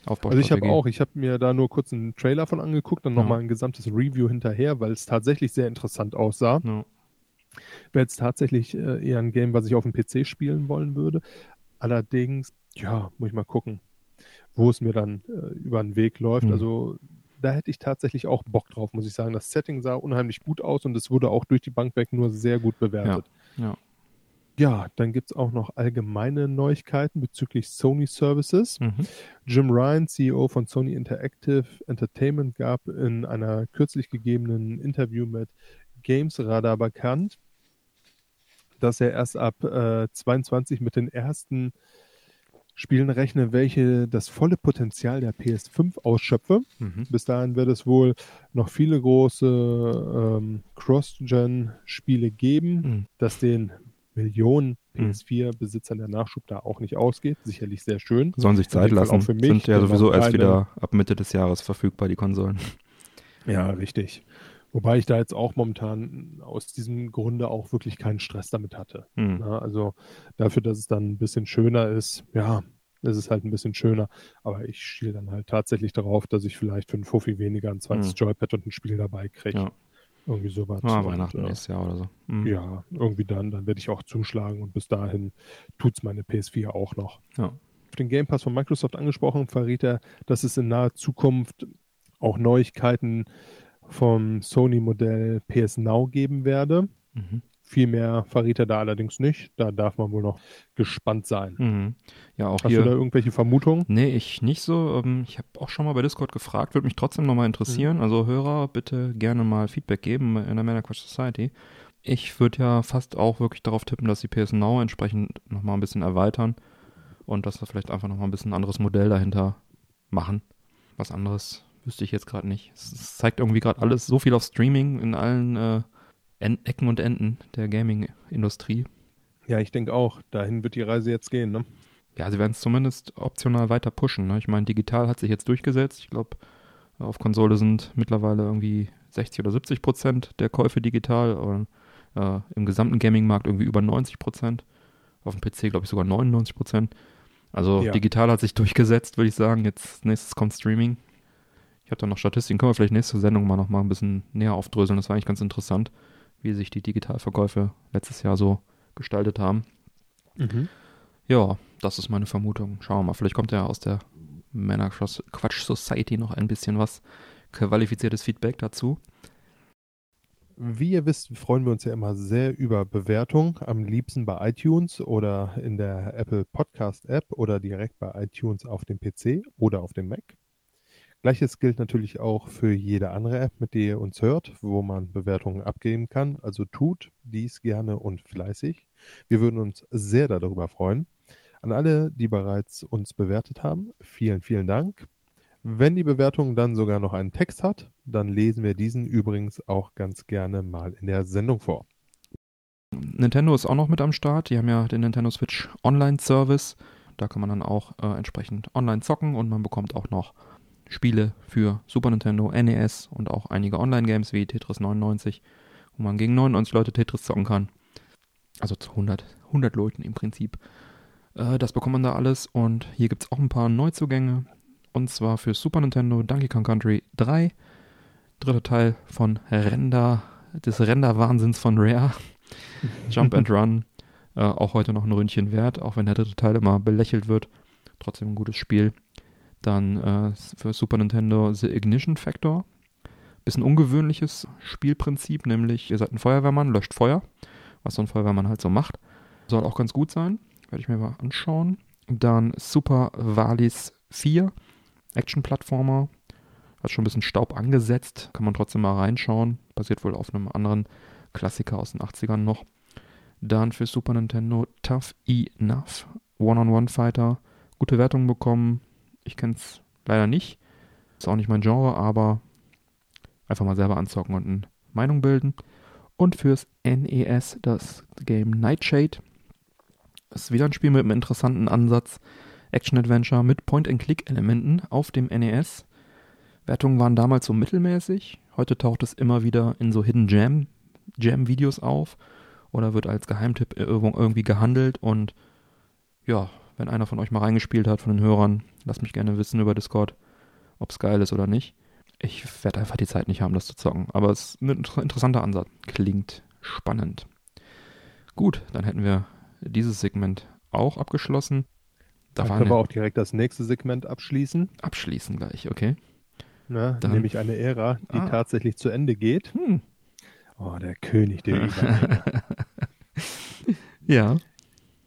Also ich habe auch, ich habe mir da nur kurz einen Trailer von angeguckt, dann nochmal ja. ein gesamtes Review hinterher, weil es tatsächlich sehr interessant aussah. Ja. Wäre jetzt tatsächlich äh, eher ein Game, was ich auf dem PC spielen wollen würde. Allerdings, ja, muss ich mal gucken, wo es mir dann äh, über den Weg läuft. Mhm. Also da hätte ich tatsächlich auch Bock drauf, muss ich sagen. Das Setting sah unheimlich gut aus und es wurde auch durch die Bank weg nur sehr gut bewertet. Ja, ja. Ja, dann gibt es auch noch allgemeine Neuigkeiten bezüglich Sony Services. Mhm. Jim Ryan, CEO von Sony Interactive Entertainment, gab in einer kürzlich gegebenen Interview mit Games Radar bekannt, dass er erst ab äh, 22 mit den ersten Spielen rechne, welche das volle Potenzial der PS5 ausschöpfe. Mhm. Bis dahin wird es wohl noch viele große ähm, Cross-Gen-Spiele geben, Mhm. dass den Millionen Mhm. PS4-Besitzern der Nachschub da auch nicht ausgeht. Sicherlich sehr schön. Sollen sich Zeit lassen. auch für mich, Sind ja sowieso erst wieder ab Mitte des Jahres verfügbar, die Konsolen. Ja, richtig. Wobei ich da jetzt auch momentan aus diesem Grunde auch wirklich keinen Stress damit hatte. Hm. Ja, also dafür, dass es dann ein bisschen schöner ist, ja, ist es halt ein bisschen schöner. Aber ich schiele dann halt tatsächlich darauf, dass ich vielleicht für einen Fuffi weniger ein zweites Hm. Joypad und ein Spiel dabei kriege. Ja. Irgendwie sowas. Ah, Und, Weihnachten äh, nächstes Jahr oder so. Hm. Ja, irgendwie dann, dann werde ich auch zuschlagen und bis dahin tut's meine PS4 auch noch. Ja. Auf den Game Pass von Microsoft angesprochen, verriet er, dass es in naher Zukunft auch Neuigkeiten vom Sony-Modell PS Now geben werde. Mhm. Viel mehr verriet er da allerdings nicht. Da darf man wohl noch gespannt sein. Mhm. Ja, auch Hast hier. du da irgendwelche Vermutungen? Nee, ich nicht so. Ähm, Ich habe auch schon mal bei Discord gefragt, würde mich trotzdem nochmal interessieren. Mhm. Also Hörer, bitte gerne mal Feedback geben in der Männer Quatsch Society. Ich würde ja fast auch wirklich darauf tippen, dass die PS Now entsprechend nochmal ein bisschen erweitern und dass wir vielleicht einfach nochmal ein bisschen anderes Modell dahinter machen. Was anderes wüsste ich jetzt gerade nicht. Es zeigt irgendwie gerade alles so viel auf Streaming in allen äh, Ecken und Enden der Gaming-Industrie. Ja, ich denke auch. Dahin wird die Reise jetzt gehen. Ne? Ja, sie werden es zumindest optional weiter pushen. Ne? Ich meine, digital hat sich jetzt durchgesetzt. Ich glaube, auf Konsole sind mittlerweile irgendwie 60 oder 70 Prozent der Käufe digital und äh, im gesamten Gaming-Markt irgendwie über 90 Prozent. Auf dem PC, glaube ich, sogar 99 Prozent. Also Ja. digital hat sich durchgesetzt, würde ich sagen. Jetzt nächstes kommt Streaming. Ich habe da noch Statistiken. Können wir vielleicht nächste Sendung mal noch mal ein bisschen näher aufdröseln. Das war eigentlich ganz interessant, wie sich die Digitalverkäufe letztes Jahr so gestaltet haben. Ja, das ist meine Vermutung. Schauen wir mal. Vielleicht kommt ja aus der Männer Quatsch Society noch ein bisschen was qualifiziertes Feedback dazu. Wie ihr wisst, freuen wir uns ja immer sehr über Bewertungen, am liebsten bei iTunes oder in der Apple Podcast App oder direkt bei iTunes auf dem PC oder auf dem Mac. Gleiches gilt natürlich auch für jede andere App, mit der ihr uns hört, wo man Bewertungen abgeben kann. Also tut dies gerne und fleißig. Wir würden uns sehr darüber freuen. An alle, die bereits uns bewertet haben, vielen, vielen Dank. Wenn die Bewertung dann sogar noch einen Text hat, dann lesen wir diesen übrigens auch ganz gerne mal in der Sendung vor. Nintendo ist auch noch mit am Start. Die haben ja den Nintendo Switch Online Service. Da kann man dann auch äh, entsprechend online zocken und man bekommt auch noch Spiele für Super Nintendo, NES und auch einige Online-Games wie Tetris 99, wo man gegen 99 Leute Tetris zocken kann. Also zu 100, 100 Leuten im Prinzip. Äh, das bekommt man da alles und hier gibt es auch ein paar Neuzugänge. Und zwar für Super Nintendo Donkey Kong Country 3. Dritter Teil von Render, des Render-Wahnsinns von Rare. Jump and Run. Äh, auch heute noch ein Ründchen wert, auch wenn der dritte Teil immer belächelt wird. Trotzdem ein gutes Spiel. Dann äh, für Super Nintendo The Ignition Factor. Bisschen ungewöhnliches Spielprinzip, nämlich ihr seid ein Feuerwehrmann, löscht Feuer, was so ein Feuerwehrmann halt so macht. Soll auch ganz gut sein, werde ich mir mal anschauen. Dann Super Valis 4, Action-Plattformer. Hat schon ein bisschen Staub angesetzt, kann man trotzdem mal reinschauen. Basiert wohl auf einem anderen Klassiker aus den 80ern noch. Dann für Super Nintendo Tough Enough, One-on-One-Fighter. Gute Wertungen bekommen. Ich kenne es leider nicht. Ist auch nicht mein Genre, aber einfach mal selber anzocken und eine Meinung bilden. Und fürs NES das Game Nightshade. Ist wieder ein Spiel mit einem interessanten Ansatz. Action-Adventure mit Point-and-Click-Elementen auf dem NES. Wertungen waren damals so mittelmäßig. Heute taucht es immer wieder in so Hidden Jam, Jam-Videos auf oder wird als Geheimtipp irgendwie gehandelt. Und ja, wenn einer von euch mal reingespielt hat, von den Hörern, lasst mich gerne wissen über Discord, ob es geil ist oder nicht. Ich werde einfach die Zeit nicht haben, das zu zocken. Aber es ist ein interessanter Ansatz. Klingt spannend. Gut, dann hätten wir dieses Segment auch abgeschlossen. Da können wir auch direkt das nächste Segment abschließen. Abschließen gleich, okay. ne? nämlich eine Ära, die ah. tatsächlich zu Ende geht. Hm. Oh, der König der Übergänge. ja.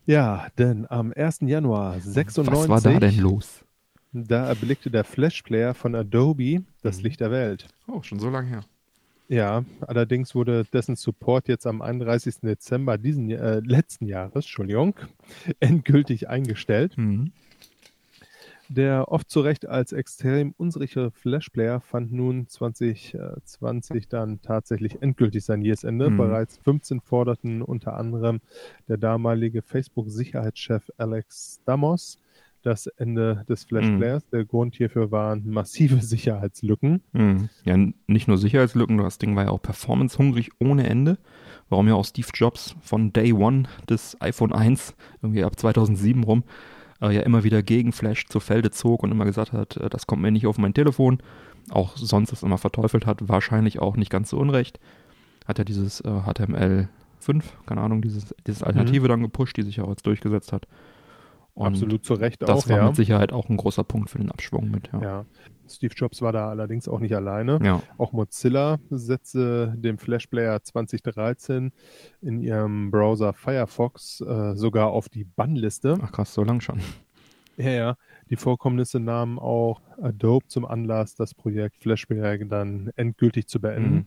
Ja, denn am 1. Januar 96. Was war da denn los? Da erblickte der Flashplayer von Adobe das mhm. Licht der Welt. Oh, schon so lange her. Ja, allerdings wurde dessen Support jetzt am 31. Dezember diesen äh, letzten Jahres, Entschuldigung, endgültig eingestellt. Mhm. Der oft zu Recht als extrem unsichere Flashplayer fand nun 2020 dann tatsächlich endgültig sein Jahresende. Mhm. Bereits 15 forderten unter anderem der damalige Facebook-Sicherheitschef Alex Damos das Ende des Flashplayers. Mhm. Der Grund hierfür waren massive Sicherheitslücken. Mhm. Ja, nicht nur Sicherheitslücken, das Ding war ja auch performancehungrig ohne Ende. Warum ja auch Steve Jobs von Day One des iPhone 1, irgendwie ab 2007 rum, äh, ja immer wieder gegen Flash zu Felde zog und immer gesagt hat, äh, das kommt mir nicht auf mein Telefon. Auch sonst es immer verteufelt hat, wahrscheinlich auch nicht ganz so unrecht. Hat er dieses äh, HTML5, keine Ahnung, dieses, dieses Alternative mhm. dann gepusht, die sich auch jetzt durchgesetzt hat. Und Absolut zu Recht das auch. Das war ja. mit Sicherheit auch ein großer Punkt für den Abschwung mit. Ja. ja. Steve Jobs war da allerdings auch nicht alleine. Ja. Auch Mozilla setzte dem Flash Player 2013 in ihrem Browser Firefox äh, sogar auf die Bannliste. Ach krass, so lang schon. Ja, ja. Die Vorkommnisse nahmen auch Adobe zum Anlass, das Projekt Flash Player dann endgültig zu beenden. Mhm.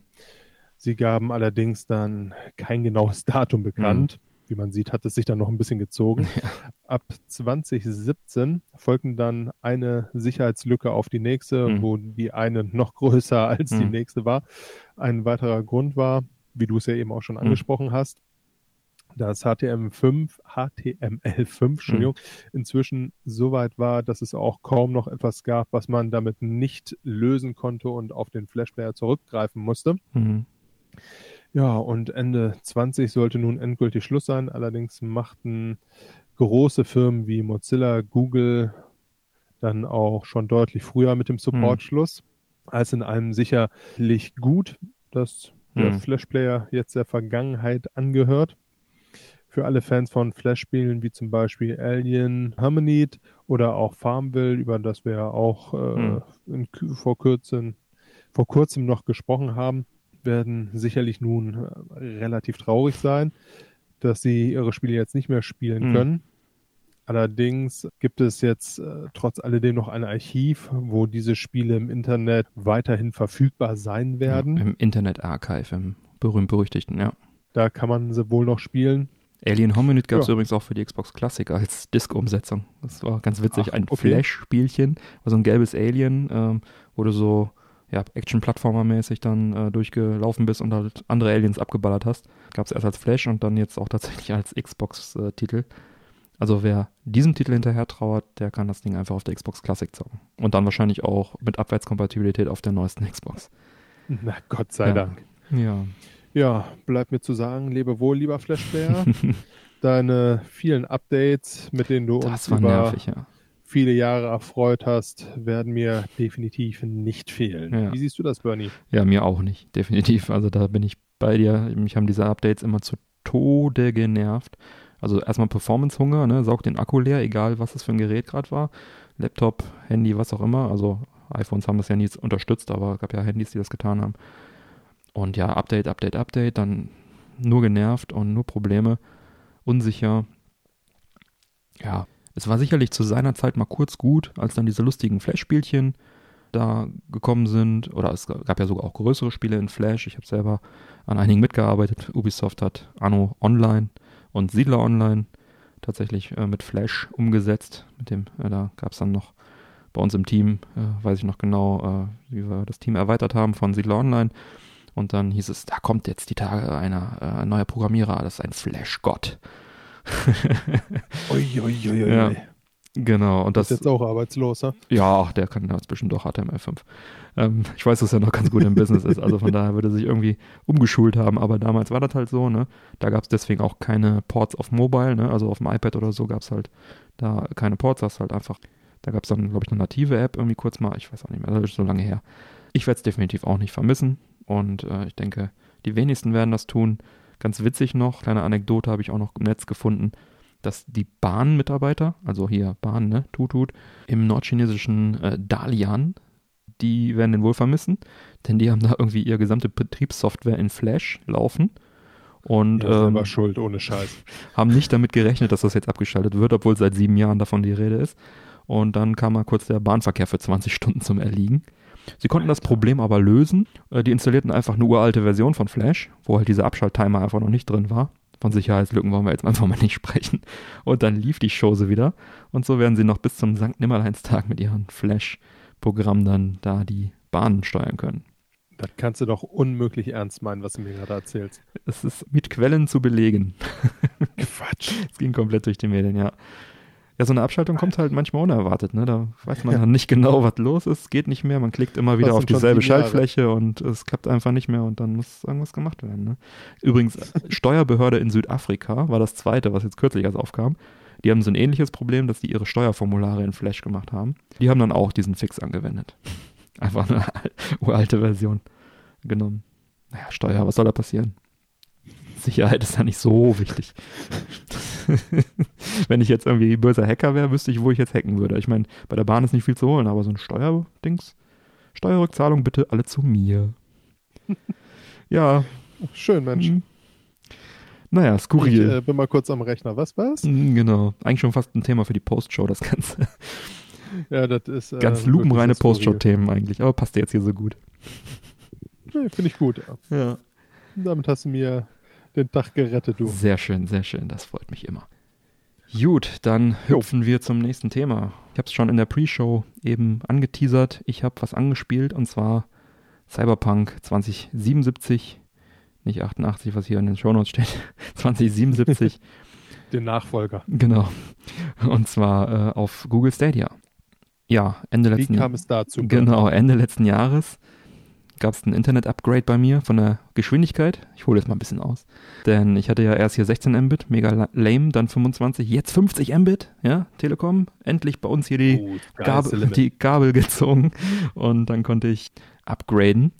Sie gaben allerdings dann kein genaues Datum bekannt. Mhm wie man sieht, hat es sich dann noch ein bisschen gezogen. Ja. Ab 2017 folgten dann eine Sicherheitslücke auf die nächste, mhm. wo die eine noch größer als mhm. die nächste war. Ein weiterer Grund war, wie du es ja eben auch schon mhm. angesprochen hast, dass HTML5, HTML5, Entschuldigung, mhm. inzwischen so weit war, dass es auch kaum noch etwas gab, was man damit nicht lösen konnte und auf den Flashplayer zurückgreifen musste. Mhm. Ja, und Ende 20 sollte nun endgültig Schluss sein. Allerdings machten große Firmen wie Mozilla, Google dann auch schon deutlich früher mit dem Support hm. Schluss, als in einem sicherlich gut, dass der hm. Flash Player jetzt der Vergangenheit angehört. Für alle Fans von Flash-Spielen wie zum Beispiel Alien, Harmonid oder auch Farmville, über das wir ja auch äh, hm. in, vor, kurzem, vor kurzem noch gesprochen haben, werden sicherlich nun äh, relativ traurig sein, dass sie ihre Spiele jetzt nicht mehr spielen mhm. können. Allerdings gibt es jetzt äh, trotz alledem noch ein Archiv, wo diese Spiele im Internet weiterhin verfügbar sein werden. Ja, Im Internet Archive, im berühmt-berüchtigten, ja. Da kann man sie wohl noch spielen. Alien Hominid gab es ja. übrigens auch für die Xbox Classic als Disc-Umsetzung. Das war ganz witzig. Ach, ein okay. Flash-Spielchen, so ein gelbes Alien, ähm, wo du so ja, Action-Plattformer-mäßig dann äh, durchgelaufen bist und halt andere Aliens abgeballert hast. Gab es erst als Flash und dann jetzt auch tatsächlich als Xbox-Titel. Also wer diesem Titel hinterher trauert, der kann das Ding einfach auf der Xbox Classic zocken. Und dann wahrscheinlich auch mit Abwärtskompatibilität auf der neuesten Xbox. Na Gott sei ja. Dank. Ja. Ja, bleibt mir zu sagen, lebe wohl, lieber Flashplayer. Deine vielen Updates, mit denen du das uns über nervig, ja viele Jahre erfreut hast, werden mir definitiv nicht fehlen. Ja. Wie siehst du das, Bernie? Ja, mir auch nicht, definitiv. Also da bin ich bei dir. Mich haben diese Updates immer zu Tode genervt. Also erstmal Performance-Hunger, ne? saugt den Akku leer, egal was es für ein Gerät gerade war. Laptop, Handy, was auch immer. Also iPhones haben das ja nie unterstützt, aber es gab ja Handys, die das getan haben. Und ja, Update, Update, Update, dann nur genervt und nur Probleme, unsicher. Ja, es war sicherlich zu seiner Zeit mal kurz gut, als dann diese lustigen Flash-Spielchen da gekommen sind. Oder es gab ja sogar auch größere Spiele in Flash. Ich habe selber an einigen mitgearbeitet. Ubisoft hat Anno Online und Siedler Online tatsächlich äh, mit Flash umgesetzt. Mit dem, äh, da gab es dann noch bei uns im Team, äh, weiß ich noch genau, äh, wie wir das Team erweitert haben von Siedler Online. Und dann hieß es, da kommt jetzt die Tage einer äh, neuer Programmierer, das ist ein Flash-Gott. Uiuiuiui. Ui, ui, ja, genau. Und das ist jetzt auch arbeitslos, ne? Ja, der kann jetzt bestimmt auch HTML5. Ähm, ich weiß, dass er noch ganz gut im Business ist, also von daher würde er sich irgendwie umgeschult haben, aber damals war das halt so, ne? Da gab es deswegen auch keine Ports auf Mobile, ne? Also auf dem iPad oder so gab es halt da keine Ports, hast halt einfach, da gab es dann, glaube ich, eine native App irgendwie kurz mal, ich weiß auch nicht mehr, das ist so lange her. Ich werde es definitiv auch nicht vermissen und äh, ich denke, die wenigsten werden das tun. Ganz witzig noch, kleine Anekdote habe ich auch noch im Netz gefunden, dass die Bahnmitarbeiter, also hier Bahn, ne, Tutut, im nordchinesischen äh, Dalian die werden den wohl vermissen, denn die haben da irgendwie ihre gesamte Betriebssoftware in Flash laufen und ja, ähm, schuld, ohne Scheiß. haben nicht damit gerechnet, dass das jetzt abgeschaltet wird, obwohl seit sieben Jahren davon die Rede ist. Und dann kam mal kurz der Bahnverkehr für 20 Stunden zum Erliegen. Sie konnten das Problem aber lösen. Äh, die installierten einfach eine uralte Version von Flash, wo halt dieser Abschalttimer einfach noch nicht drin war. Von Sicherheitslücken wollen wir jetzt einfach mal nicht sprechen. Und dann lief die Chose wieder. Und so werden sie noch bis zum St. Nimmerleinstag mit ihren Flash-Programmen dann da die Bahnen steuern können. Das kannst du doch unmöglich ernst meinen, was du mir gerade erzählst. Es ist mit Quellen zu belegen. Quatsch. Es ging komplett durch die Medien, ja. Ja, so eine Abschaltung kommt halt manchmal unerwartet, ne? Da weiß man dann nicht genau, was los ist, geht nicht mehr, man klickt immer wieder auf dieselbe Schaltfläche und es klappt einfach nicht mehr und dann muss irgendwas gemacht werden. Ne? Übrigens, Steuerbehörde in Südafrika war das zweite, was jetzt kürzlich erst aufkam. Die haben so ein ähnliches Problem, dass die ihre Steuerformulare in Flash gemacht haben. Die haben dann auch diesen Fix angewendet. Einfach eine uralte Version genommen. Naja, Steuer, was soll da passieren? Sicherheit ist ja nicht so wichtig. Wenn ich jetzt irgendwie böser Hacker wäre, wüsste ich, wo ich jetzt hacken würde. Ich meine, bei der Bahn ist nicht viel zu holen, aber so ein Steuerdings, Steuerrückzahlung bitte alle zu mir. ja. Schön, Mensch. Mhm. Naja, skurril. Ich äh, bin mal kurz am Rechner. Was war's? Mhm, genau. Eigentlich schon fast ein Thema für die Postshow, das Ganze. Ja, das ist. Äh, Ganz lupenreine Postshow-Themen eigentlich, aber passt dir jetzt hier so gut. Nee, Finde ich gut. Ja. ja. Damit hast du mir den Tag gerettet, du. Sehr schön, sehr schön. Das freut mich immer. Gut, dann hüpfen wir zum nächsten Thema. Ich habe es schon in der Pre-Show eben angeteasert. Ich habe was angespielt und zwar Cyberpunk 2077, nicht 88, was hier in den Shownotes steht, 2077. Den Nachfolger. Genau. Und zwar äh, auf Google Stadia. Ja, Ende letzten Wie kam es dazu? Genau, Ende letzten Jahres gab es ein Internet-Upgrade bei mir von der Geschwindigkeit. Ich hole jetzt mal ein bisschen aus. Denn ich hatte ja erst hier 16 Mbit, mega lame, dann 25, jetzt 50 Mbit, ja, Telekom. Endlich bei uns hier die, oh, Gabel, die Gabel gezogen. Und dann konnte ich upgraden.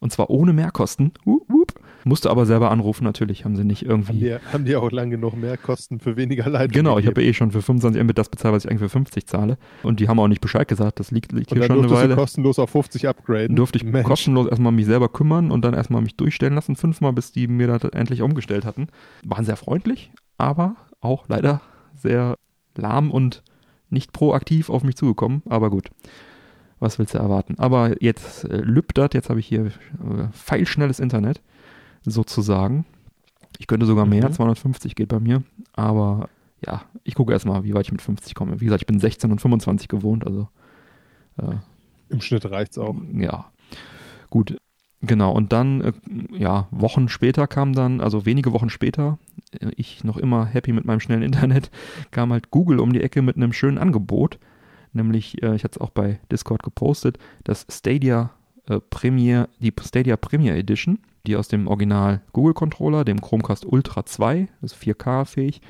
Und zwar ohne Mehrkosten. Uh, uh. Musste aber selber anrufen, natürlich haben sie nicht irgendwie. Haben die, haben die auch lange genug Mehrkosten für weniger Leitung? Genau, ich habe eh schon für 25 Mbit das bezahlt, was ich eigentlich für 50 zahle. Und die haben auch nicht Bescheid gesagt, das liegt, liegt hier schon eine Weile. Du kostenlos auf 50 upgraden. Durfte ich Mensch. kostenlos erstmal mich selber kümmern und dann erstmal mich durchstellen lassen, fünfmal, bis die mir das endlich umgestellt hatten. Waren sehr freundlich, aber auch leider sehr lahm und nicht proaktiv auf mich zugekommen, aber gut. Was willst du erwarten? Aber jetzt äh, lübdert, jetzt habe ich hier äh, feilschnelles Internet sozusagen. Ich könnte sogar mehr, mhm. 250 geht bei mir, aber ja, ich gucke erstmal, wie weit ich mit 50 komme. Wie gesagt, ich bin 16 und 25 gewohnt, also äh, im Schnitt reicht es auch. Ja, gut. Genau, und dann, äh, ja, Wochen später kam dann, also wenige Wochen später, äh, ich noch immer happy mit meinem schnellen Internet, kam halt Google um die Ecke mit einem schönen Angebot. Nämlich, äh, ich hatte es auch bei Discord gepostet, das Stadia äh, Premier, die Stadia Premier Edition die aus dem Original Google Controller, dem Chromecast Ultra 2, also 4K fähig,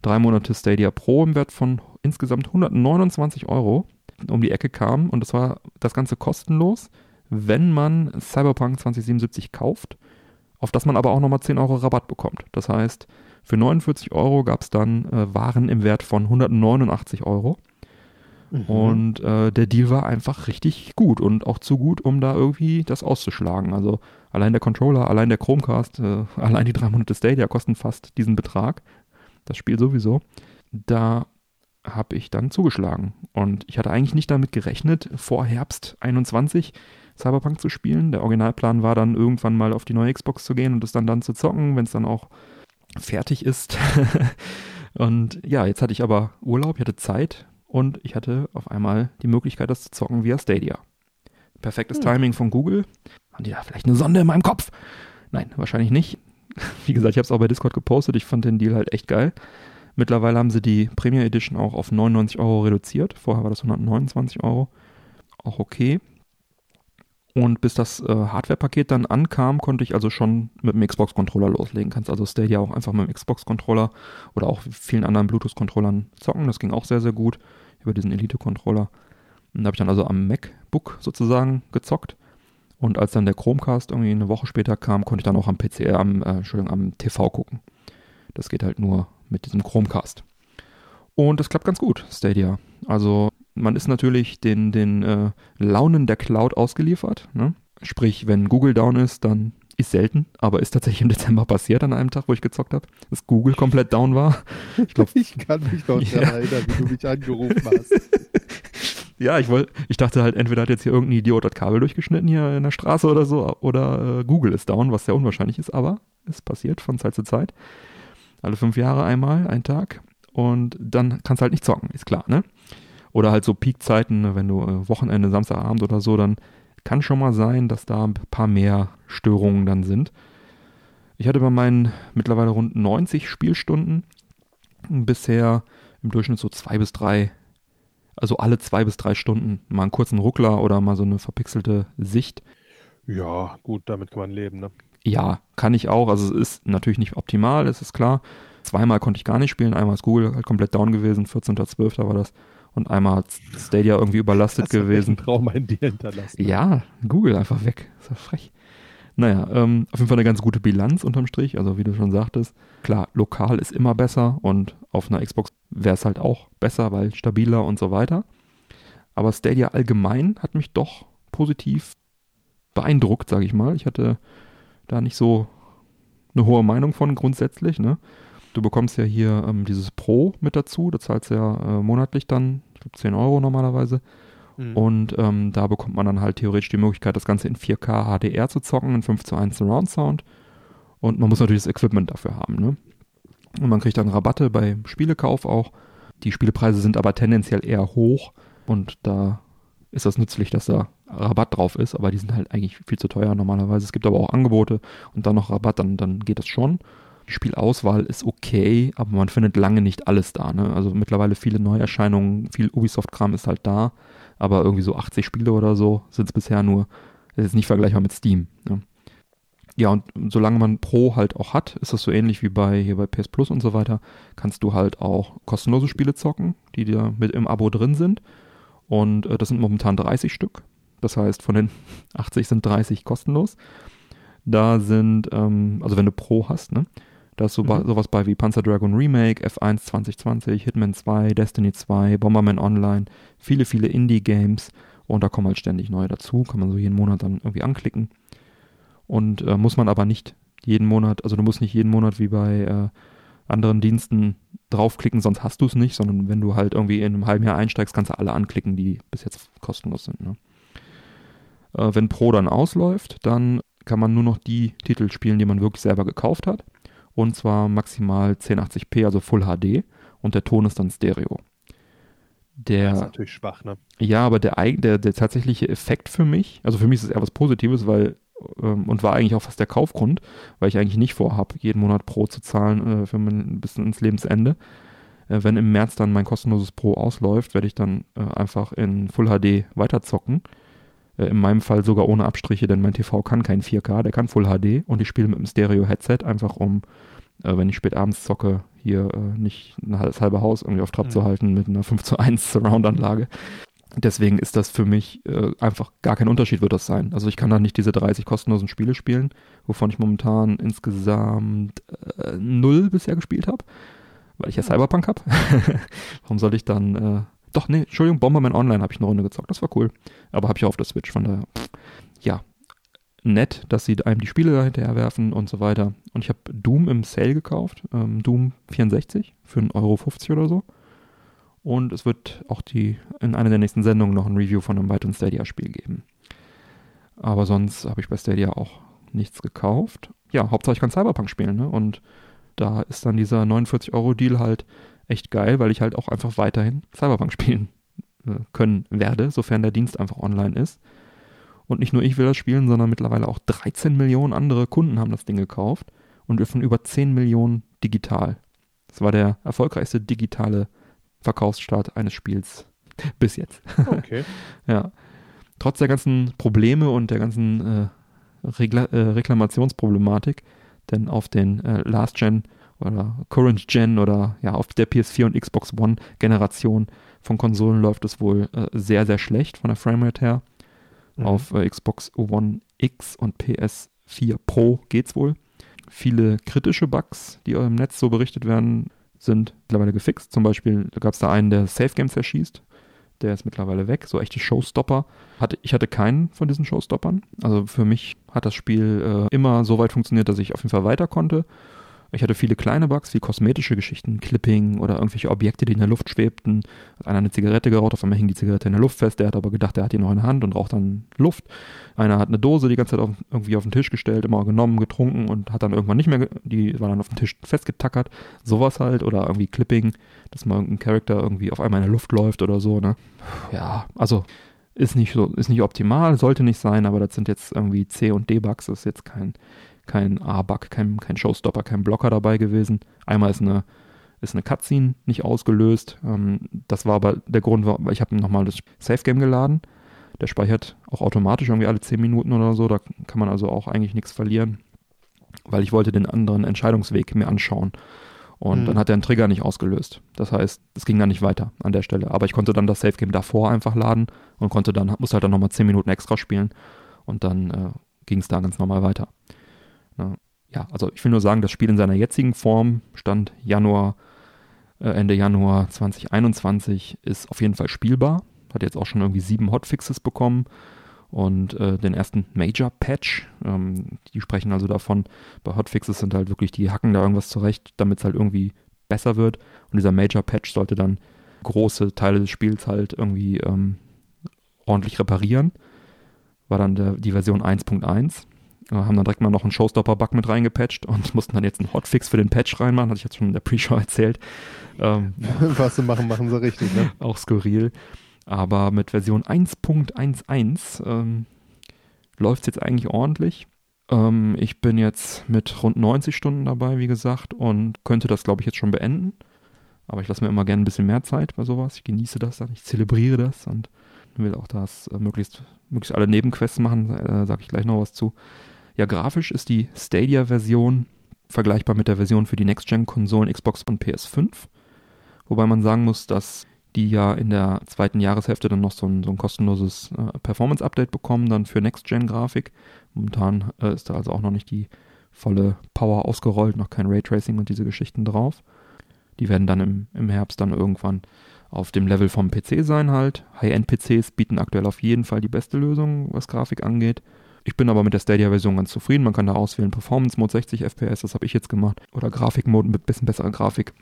drei Monate Stadia Pro im Wert von insgesamt 129 Euro um die Ecke kam und das war das Ganze kostenlos, wenn man Cyberpunk 2077 kauft, auf das man aber auch nochmal 10 Euro Rabatt bekommt. Das heißt, für 49 Euro gab es dann äh, Waren im Wert von 189 Euro. Mhm. Und äh, der Deal war einfach richtig gut und auch zu gut, um da irgendwie das auszuschlagen. Also allein der Controller, allein der Chromecast, äh, allein die drei Monate Stadia kosten fast diesen Betrag. Das Spiel sowieso. Da habe ich dann zugeschlagen. Und ich hatte eigentlich nicht damit gerechnet, vor Herbst 21 Cyberpunk zu spielen. Der Originalplan war dann irgendwann mal auf die neue Xbox zu gehen und es dann dann zu zocken, wenn es dann auch fertig ist. und ja, jetzt hatte ich aber Urlaub, ich hatte Zeit und ich hatte auf einmal die Möglichkeit, das zu zocken via Stadia. Perfektes hm. Timing von Google. Haben die da vielleicht eine Sonde in meinem Kopf? Nein, wahrscheinlich nicht. Wie gesagt, ich habe es auch bei Discord gepostet. Ich fand den Deal halt echt geil. Mittlerweile haben sie die Premier Edition auch auf 99 Euro reduziert. Vorher war das 129 Euro. Auch okay. Und bis das äh, Hardware-Paket dann ankam, konnte ich also schon mit dem Xbox-Controller loslegen. Kannst also Stadia auch einfach mit dem Xbox-Controller oder auch vielen anderen Bluetooth-Controllern zocken. Das ging auch sehr, sehr gut über diesen Elite-Controller. Und da habe ich dann also am MacBook sozusagen gezockt. Und als dann der Chromecast irgendwie eine Woche später kam, konnte ich dann auch am PC, äh, am, äh, Entschuldigung, am TV gucken. Das geht halt nur mit diesem Chromecast. Und das klappt ganz gut, Stadia. Also man ist natürlich den, den äh, Launen der Cloud ausgeliefert. Ne? Sprich, wenn Google down ist, dann ist selten, aber ist tatsächlich im Dezember passiert an einem Tag, wo ich gezockt habe, dass Google komplett down war. Ich, glaub, ich kann mich noch ja. daran erinnern, wie du mich angerufen hast. ja, ich wollte, ich dachte halt, entweder hat jetzt hier irgendein Idiot das Kabel durchgeschnitten hier in der Straße oder so, oder äh, Google ist down, was sehr unwahrscheinlich ist, aber es passiert von Zeit zu Zeit. Alle fünf Jahre einmal, ein Tag. Und dann kannst du halt nicht zocken, ist klar, ne? Oder halt so Peakzeiten, ne, wenn du äh, Wochenende, Samstagabend oder so, dann kann schon mal sein, dass da ein paar mehr Störungen dann sind. Ich hatte bei meinen mittlerweile rund 90 Spielstunden bisher im Durchschnitt so zwei bis drei, also alle zwei bis drei Stunden mal einen kurzen Ruckler oder mal so eine verpixelte Sicht. Ja, gut, damit kann man leben, ne? Ja, kann ich auch. Also es ist natürlich nicht optimal, es ist klar. Zweimal konnte ich gar nicht spielen. Einmal ist Google halt komplett down gewesen, 14.12. war das und einmal hat Stadia irgendwie überlastet das gewesen. Traum ein dir hinterlassen. Ja, Google einfach weg. ist ja frech. Naja, ähm, auf jeden Fall eine ganz gute Bilanz unterm Strich. Also wie du schon sagtest, klar, lokal ist immer besser und auf einer Xbox wäre es halt auch besser, weil stabiler und so weiter. Aber Stadia allgemein hat mich doch positiv beeindruckt, sage ich mal. Ich hatte da nicht so eine hohe Meinung von grundsätzlich. Ne? Du bekommst ja hier ähm, dieses Pro mit dazu, das zahlst du ja äh, monatlich dann, ich glaube 10 Euro normalerweise. Mhm. Und ähm, da bekommt man dann halt theoretisch die Möglichkeit, das Ganze in 4K HDR zu zocken, in 5 zu 1 Surround Sound. Und man muss natürlich das Equipment dafür haben. Ne? Und man kriegt dann Rabatte beim Spielekauf auch. Die Spielepreise sind aber tendenziell eher hoch und da ist das nützlich, dass da Rabatt drauf ist, aber die sind halt eigentlich viel zu teuer normalerweise. Es gibt aber auch Angebote und dann noch Rabatt, dann, dann geht das schon. Die Spielauswahl ist okay, aber man findet lange nicht alles da. Ne? Also mittlerweile viele Neuerscheinungen, viel Ubisoft-Kram ist halt da, aber irgendwie so 80 Spiele oder so sind es bisher nur. Das ist nicht vergleichbar mit Steam. Ne? Ja, und solange man Pro halt auch hat, ist das so ähnlich wie bei hier bei PS Plus und so weiter, kannst du halt auch kostenlose Spiele zocken, die dir mit im Abo drin sind. Und äh, das sind momentan 30 Stück. Das heißt, von den 80 sind 30 kostenlos. Da sind, ähm, also wenn du Pro hast, ne, da ist so mhm. sowas bei wie Panzer Dragon Remake, F1 2020, Hitman 2, Destiny 2, Bomberman Online, viele, viele Indie-Games und da kommen halt ständig neue dazu, kann man so jeden Monat dann irgendwie anklicken. Und äh, muss man aber nicht jeden Monat, also du musst nicht jeden Monat wie bei äh, anderen Diensten draufklicken, sonst hast du es nicht, sondern wenn du halt irgendwie in einem halben Jahr einsteigst, kannst du alle anklicken, die bis jetzt kostenlos sind. Ne? Äh, wenn Pro dann ausläuft, dann kann man nur noch die Titel spielen, die man wirklich selber gekauft hat und zwar maximal 1080p, also Full HD und der Ton ist dann Stereo. Der, das ist natürlich schwach, ne? Ja, aber der, der, der tatsächliche Effekt für mich, also für mich ist es eher was Positives, weil ähm, und war eigentlich auch fast der Kaufgrund, weil ich eigentlich nicht vorhabe, jeden Monat Pro zu zahlen äh, für mein, bis ins Lebensende. Äh, wenn im März dann mein kostenloses Pro ausläuft, werde ich dann äh, einfach in Full HD weiterzocken in meinem Fall sogar ohne Abstriche, denn mein TV kann kein 4K, der kann Full HD und ich spiele mit einem Stereo-Headset, einfach um, äh, wenn ich spät abends zocke, hier äh, nicht das halbe Haus irgendwie auf Trab mhm. zu halten mit einer 5 zu 1 Surround-Anlage. Deswegen ist das für mich äh, einfach gar kein Unterschied wird das sein. Also ich kann da nicht diese 30 kostenlosen Spiele spielen, wovon ich momentan insgesamt äh, null bisher gespielt habe, weil ich ja Cyberpunk habe. Warum soll ich dann äh, doch, nee, Entschuldigung, Bomberman Online habe ich eine Runde gezockt. Das war cool. Aber habe ich auch auf der Switch, von daher. Ja. Nett, dass sie einem die Spiele da hinterher werfen und so weiter. Und ich habe Doom im Sale gekauft. Ähm, Doom 64 für 1,50 Euro oder so. Und es wird auch die in einer der nächsten Sendungen noch ein Review von einem weiteren Stadia-Spiel geben. Aber sonst habe ich bei Stadia auch nichts gekauft. Ja, Hauptsache ich kann Cyberpunk spielen, ne? Und da ist dann dieser 49-Euro-Deal halt echt geil, weil ich halt auch einfach weiterhin Cyberpunk spielen äh, können werde, sofern der Dienst einfach online ist. Und nicht nur ich will das spielen, sondern mittlerweile auch 13 Millionen andere Kunden haben das Ding gekauft und von über 10 Millionen digital. Das war der erfolgreichste digitale Verkaufsstart eines Spiels bis jetzt. Okay. ja. Trotz der ganzen Probleme und der ganzen äh, Regla äh, Reklamationsproblematik, denn auf den äh, Last Gen oder Current Gen oder ja auf der PS4 und Xbox One Generation von Konsolen läuft es wohl äh, sehr, sehr schlecht von der Framerate her. Mhm. Auf äh, Xbox One X und PS4 Pro geht's wohl. Viele kritische Bugs, die im Netz so berichtet werden, sind mittlerweile gefixt. Zum Beispiel gab es da einen, der Safe Games verschießt. der ist mittlerweile weg. So echte Showstopper. Hatte, ich hatte keinen von diesen Showstoppern. Also für mich hat das Spiel äh, immer so weit funktioniert, dass ich auf jeden Fall weiter konnte. Ich hatte viele kleine Bugs, wie kosmetische Geschichten, Clipping oder irgendwelche Objekte, die in der Luft schwebten. Hat einer eine Zigarette geraucht, auf einmal hing die Zigarette in der Luft fest. Der hat aber gedacht, der hat die noch in der Hand und raucht dann Luft. Einer hat eine Dose die ganze Zeit auf, irgendwie auf den Tisch gestellt, immer genommen, getrunken und hat dann irgendwann nicht mehr, die war dann auf dem Tisch festgetackert. Sowas halt oder irgendwie Clipping, dass mal irgendein Charakter irgendwie auf einmal in der Luft läuft oder so, ne? Ja, also ist nicht so, ist nicht optimal, sollte nicht sein, aber das sind jetzt irgendwie C und D-Bugs, das ist jetzt kein kein A-Bug, kein, kein Showstopper, kein Blocker dabei gewesen. Einmal ist eine, ist eine Cutscene nicht ausgelöst. Ähm, das war aber der Grund, weil ich habe nochmal das Safe-Game geladen. Der speichert auch automatisch irgendwie alle 10 Minuten oder so. Da kann man also auch eigentlich nichts verlieren, weil ich wollte den anderen Entscheidungsweg mir anschauen. Und mhm. dann hat er einen Trigger nicht ausgelöst. Das heißt, es ging dann nicht weiter an der Stelle. Aber ich konnte dann das Safe-Game davor einfach laden und konnte dann, musste halt dann nochmal 10 Minuten extra spielen. Und dann äh, ging es da ganz normal weiter. Ne? Ja, also ich will nur sagen, das Spiel in seiner jetzigen Form, Stand Januar, äh, Ende Januar 2021, ist auf jeden Fall spielbar. Hat jetzt auch schon irgendwie sieben Hotfixes bekommen und äh, den ersten Major Patch. Ähm, die sprechen also davon, bei Hotfixes sind halt wirklich, die hacken da irgendwas zurecht, damit es halt irgendwie besser wird. Und dieser Major Patch sollte dann große Teile des Spiels halt irgendwie ähm, ordentlich reparieren. War dann der, die Version 1.1 haben dann direkt mal noch einen Showstopper-Bug mit reingepatcht und mussten dann jetzt einen Hotfix für den Patch reinmachen, hatte ich jetzt schon in der Pre-Show erzählt. Ähm, Was sie machen, machen sie richtig, ne? Auch skurril. Aber mit Version 1.11 ähm, läuft es jetzt eigentlich ordentlich. Ähm, ich bin jetzt mit rund 90 Stunden dabei, wie gesagt, und könnte das, glaube ich, jetzt schon beenden. Aber ich lasse mir immer gerne ein bisschen mehr Zeit bei sowas. Ich genieße das dann, ich zelebriere das und will auch das äh, möglichst, möglichst alle Nebenquests machen, äh, sage ich gleich noch was zu. Ja, grafisch ist die Stadia-Version vergleichbar mit der Version für die Next-Gen-Konsolen Xbox und PS5. Wobei man sagen muss, dass die ja in der zweiten Jahreshälfte dann noch so ein, so ein kostenloses äh, Performance-Update bekommen, dann für Next-Gen-Grafik. Momentan äh, ist da also auch noch nicht die volle Power ausgerollt, noch kein Raytracing und diese Geschichten drauf. Die werden dann im, im Herbst dann irgendwann auf dem Level vom PC sein halt. High-End-PCs bieten aktuell auf jeden Fall die beste Lösung, was Grafik angeht. Ich bin aber mit der Stadia-Version ganz zufrieden. Man kann da auswählen Performance Mode 60 FPS, das habe ich jetzt gemacht. Oder Grafik-Mode mit bisschen besserer Grafik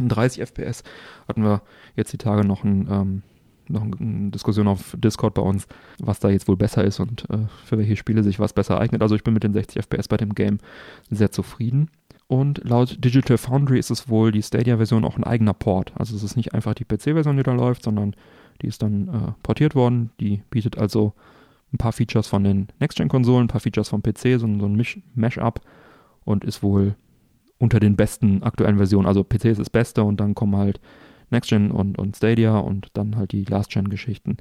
30 FPS. Hatten wir jetzt die Tage noch, ein, ähm, noch eine Diskussion auf Discord bei uns, was da jetzt wohl besser ist und äh, für welche Spiele sich was besser eignet. Also ich bin mit den 60 FPS bei dem Game sehr zufrieden. Und laut Digital Foundry ist es wohl die Stadia-Version auch ein eigener Port. Also es ist nicht einfach die PC-Version, die da läuft, sondern die ist dann äh, portiert worden. Die bietet also ein paar Features von den Next-Gen-Konsolen, ein paar Features vom PC, so, so ein Mash-up und ist wohl unter den besten aktuellen Versionen. Also PC ist das Beste und dann kommen halt Next-Gen und, und Stadia und dann halt die Last-Gen-Geschichten.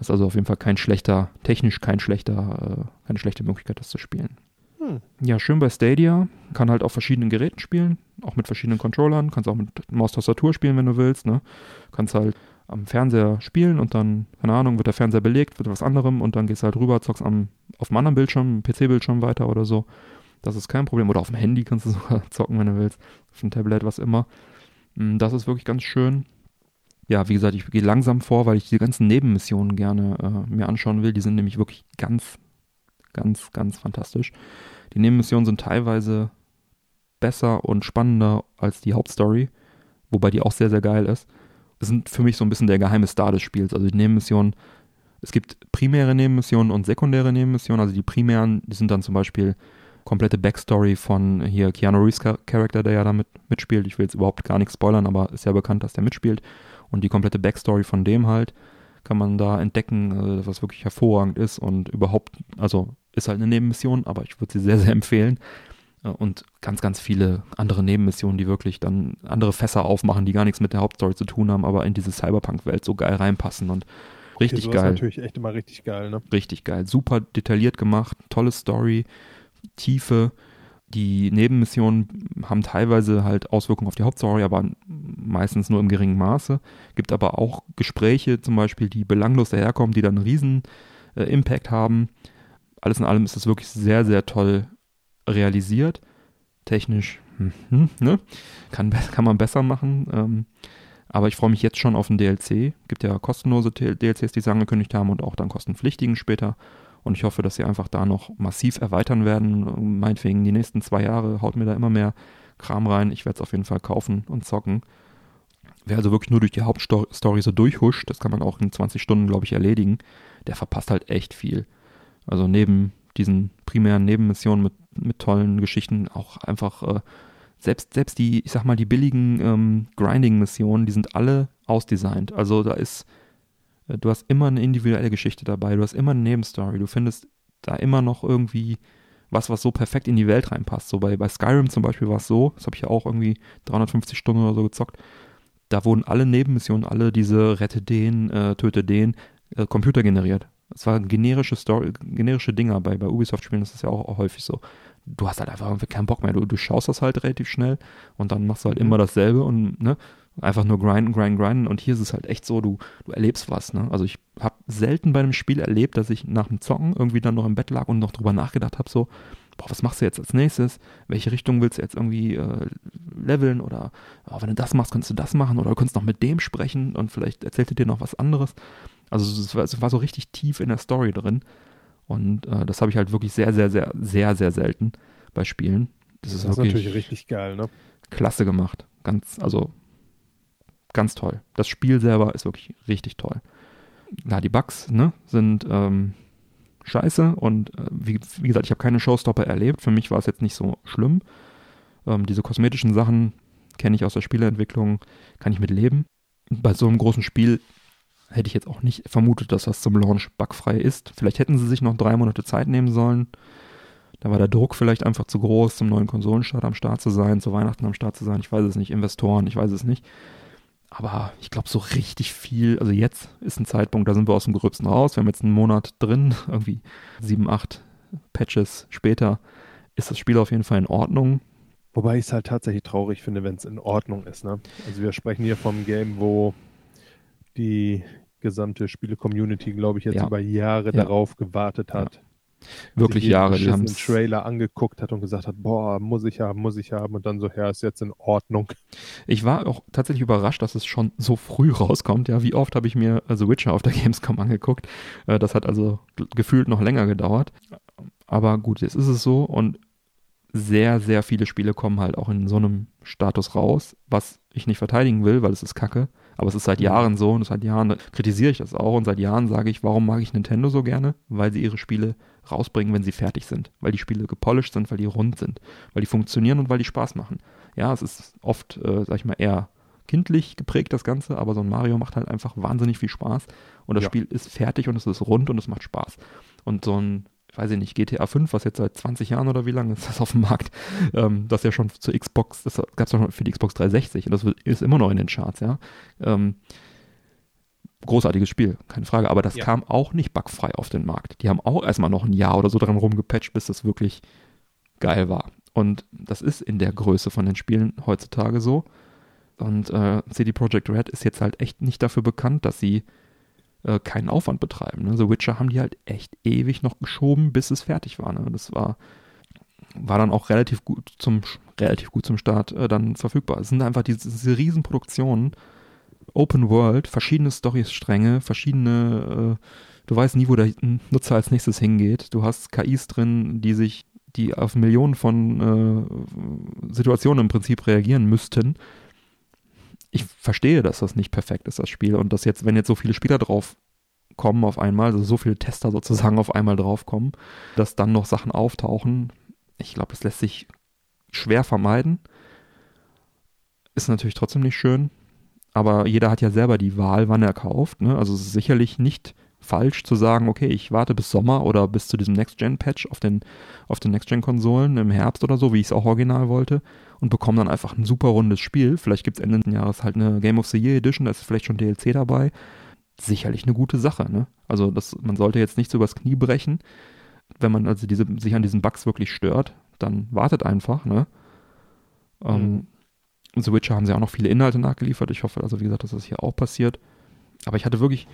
Ist also auf jeden Fall kein schlechter, technisch kein schlechter, äh, keine schlechte Möglichkeit, das zu spielen. Ja, schön bei Stadia. Kann halt auf verschiedenen Geräten spielen, auch mit verschiedenen Controllern. Kannst auch mit Maustastatur spielen, wenn du willst. Ne? Kannst halt am Fernseher spielen und dann, keine Ahnung, wird der Fernseher belegt, wird was anderem und dann gehst du halt rüber, zockst am, auf einem anderen Bildschirm, PC-Bildschirm weiter oder so. Das ist kein Problem. Oder auf dem Handy kannst du sogar zocken, wenn du willst. Auf dem Tablet, was immer. Mm, das ist wirklich ganz schön. Ja, wie gesagt, ich gehe langsam vor, weil ich die ganzen Nebenmissionen gerne äh, mir anschauen will. Die sind nämlich wirklich ganz, ganz, ganz fantastisch. Die Nebenmissionen sind teilweise besser und spannender als die Hauptstory, wobei die auch sehr, sehr geil ist sind für mich so ein bisschen der geheime Star des Spiels. Also die Nebenmissionen, es gibt primäre Nebenmissionen und sekundäre Nebenmissionen. Also die primären, die sind dann zum Beispiel komplette Backstory von hier Keanu Reeves Charakter, der ja damit mitspielt. Ich will jetzt überhaupt gar nichts spoilern, aber ist ja bekannt, dass der mitspielt. Und die komplette Backstory von dem halt kann man da entdecken, äh, was wirklich hervorragend ist und überhaupt, also ist halt eine Nebenmission, aber ich würde sie sehr, sehr empfehlen. Äh, und ganz, ganz viele andere Nebenmissionen, die wirklich dann andere Fässer aufmachen, die gar nichts mit der Hauptstory zu tun haben, aber in diese Cyberpunk-Welt so geil reinpassen und richtig okay, geil. ist natürlich echt immer richtig geil, ne? Richtig geil. Super detailliert gemacht, tolle Story, Tiefe. Die Nebenmissionen haben teilweise halt Auswirkungen auf die Hauptstory, aber meistens nur im geringen Maße. Gibt aber auch Gespräche zum Beispiel, die belanglos daherkommen, die dann einen riesen äh, Impact haben. Alles in allem ist es wirklich sehr, sehr toll realisiert. Technisch hm, hm, ne? kann, kann man besser machen. Ähm, Aber ich freue mich jetzt schon auf den DLC. Gibt ja kostenlose DLCs, die sie angekündigt haben und auch dann kostenpflichtigen später. Und ich hoffe, dass sie einfach da noch massiv erweitern werden. Meinetwegen die nächsten zwei Jahre haut mir da immer mehr Kram rein. Ich werde es auf jeden Fall kaufen und zocken. Wer also wirklich nur durch die Hauptstory so durchhuscht, das kann man auch in 20 Stunden, glaube ich, erledigen, der verpasst halt echt viel. Also neben diesen primären Nebenmissionen mit, mit tollen Geschichten auch einfach äh, selbst, selbst die, ich sag mal, die billigen ähm, Grinding-Missionen, die sind alle ausdesignt. Also da ist, äh, du hast immer eine individuelle Geschichte dabei, du hast immer eine Nebenstory, du findest da immer noch irgendwie was, was so perfekt in die Welt reinpasst. So bei, bei Skyrim zum Beispiel war es so, das habe ich ja auch irgendwie 350 Stunden oder so gezockt, da wurden alle Nebenmissionen, alle diese Rette den, äh, töte den, äh, Computer generiert. Es waren generische Story, generische Dinger. Bei, bei Ubisoft-Spielen ist das ja auch, auch, häufig so. Du hast halt einfach keinen Bock mehr. Du, du schaust das halt relativ schnell und dann machst du halt mhm. immer dasselbe und ne, einfach nur grinden, grinden, grinden. Und hier ist es halt echt so, du, du erlebst was. Ne? Also ich habe selten bei einem Spiel erlebt, dass ich nach dem Zocken irgendwie dann noch im Bett lag und noch drüber nachgedacht habe, so, boah, was machst du jetzt als nächstes? Welche Richtung willst du jetzt irgendwie äh, leveln? Oder oh, wenn du das machst, kannst du das machen oder du kannst noch mit dem sprechen und vielleicht erzählt er dir noch was anderes. Also es war, es war, so richtig tief in der Story drin. Und äh, das habe ich halt wirklich sehr, sehr, sehr, sehr, sehr selten bei Spielen. Das ist, das ist natürlich richtig geil, ne? Klasse gemacht. Ganz, also ganz toll. Das Spiel selber ist wirklich richtig toll. Ja, die Bugs, ne, sind ähm, scheiße und äh, wie, wie, gesagt, ich habe keine Showstopper erlebt. Für mich war es jetzt nicht so schlimm. Ähm, diese kosmetischen Sachen kenne ich aus der Spieleentwicklung, kann ich mit leben. Bei so einem großen Spiel hätte ich jetzt auch nicht vermutet, dass das zum Launch bugfrei ist. Vielleicht hätten sie sich noch drei Monate Zeit nehmen sollen. Da war der Druck vielleicht einfach zu groß, zum neuen Konsolenstart am Start zu sein, zu Weihnachten am Start zu sein. Ich weiß es nicht. Investoren, ich weiß es nicht. Aber ich glaube, so richtig viel, also jetzt ist ein Zeitpunkt, da sind wir aus dem Gröbsten raus. Wir haben jetzt einen Monat drin, irgendwie sieben, acht Patches später ist das Spiel auf jeden Fall in Ordnung. Wobei ich es halt tatsächlich traurig finde, wenn es in Ordnung ist. Ne? Also wir sprechen hier vom Game, wo die gesamte Spiele-Community, glaube ich, jetzt ja. über Jahre ja. darauf gewartet hat. Ja. Wirklich Jahre. Die haben Trailer angeguckt hat und gesagt hat, boah, muss ich haben, muss ich haben und dann so, ja, ist jetzt in Ordnung. Ich war auch tatsächlich überrascht, dass es schon so früh rauskommt. Ja, wie oft habe ich mir The Witcher auf der Gamescom angeguckt. Äh, das hat also gefühlt noch länger gedauert. Aber gut, jetzt ist es so und sehr, sehr viele Spiele kommen halt auch in so einem Status raus, was ich nicht verteidigen will, weil es ist Kacke. Aber es ist seit mhm. Jahren so und seit Jahren kritisiere ich das auch und seit Jahren sage ich, warum mag ich Nintendo so gerne? Weil sie ihre Spiele rausbringen, wenn sie fertig sind. Weil die Spiele gepolished sind, weil die rund sind, weil die funktionieren und weil die Spaß machen. Ja, es ist oft, äh, sag ich mal, eher kindlich geprägt, das Ganze, aber so ein Mario macht halt einfach wahnsinnig viel Spaß und das ja. Spiel ist fertig und es ist rund und es macht Spaß. Und so ein weiß ich nicht, GTA 5, was jetzt seit 20 Jahren oder wie lange ist das auf dem Markt, ähm, das ja schon zur Xbox, das gab es schon für die Xbox 360 und das ist immer noch in den Charts, ja. Ähm, großartiges Spiel, keine Frage, aber das ja. kam auch nicht bugfrei auf den Markt. Die haben auch erstmal noch ein Jahr oder so dran rumgepatcht, bis das wirklich geil war. Und das ist in der Größe von den Spielen heutzutage so. Und äh, CD Projekt Red ist jetzt halt echt nicht dafür bekannt, dass sie äh, keinen Aufwand betreiben. Ne? The Witcher haben die halt echt ewig noch geschoben, bis es fertig war. Ne? Das war, war dann auch relativ gut zum, relativ gut zum Start äh, dann verfügbar. Es sind einfach diese, diese Riesenproduktionen, Open World, verschiedene Storystränge, verschiedene, äh, du weißt nie, wo der Nutzer als nächstes hingeht. Du hast KIs drin, die sich, die auf Millionen von äh, Situationen im Prinzip reagieren müssten ich verstehe, dass das nicht perfekt ist, das Spiel. Und dass jetzt, wenn jetzt so viele Spieler drauf kommen auf einmal, also so viele Tester sozusagen auf einmal draufkommen, dass dann noch Sachen auftauchen, ich glaube, das lässt sich schwer vermeiden. Ist natürlich trotzdem nicht schön, aber jeder hat ja selber die Wahl, wann er kauft. Ne? Also es ist sicherlich nicht falsch zu sagen, okay, ich warte bis Sommer oder bis zu diesem Next-Gen-Patch auf den, auf den Next-Gen-Konsolen im Herbst oder so, wie ich es auch original wollte, und bekomme dann einfach ein super rundes Spiel. Vielleicht gibt es Ende des Jahres halt eine Game of the Year Edition, da ist vielleicht schon DLC dabei. Sicherlich eine gute Sache, ne? Also das, man sollte jetzt nicht so übers Knie brechen. Wenn man also diese, sich an diesen Bugs wirklich stört, dann wartet einfach, ne? Ähm, mhm. The Witcher haben sie auch noch viele Inhalte nachgeliefert. Ich hoffe also, wie gesagt, dass das hier auch passiert. Aber ich hatte wirklich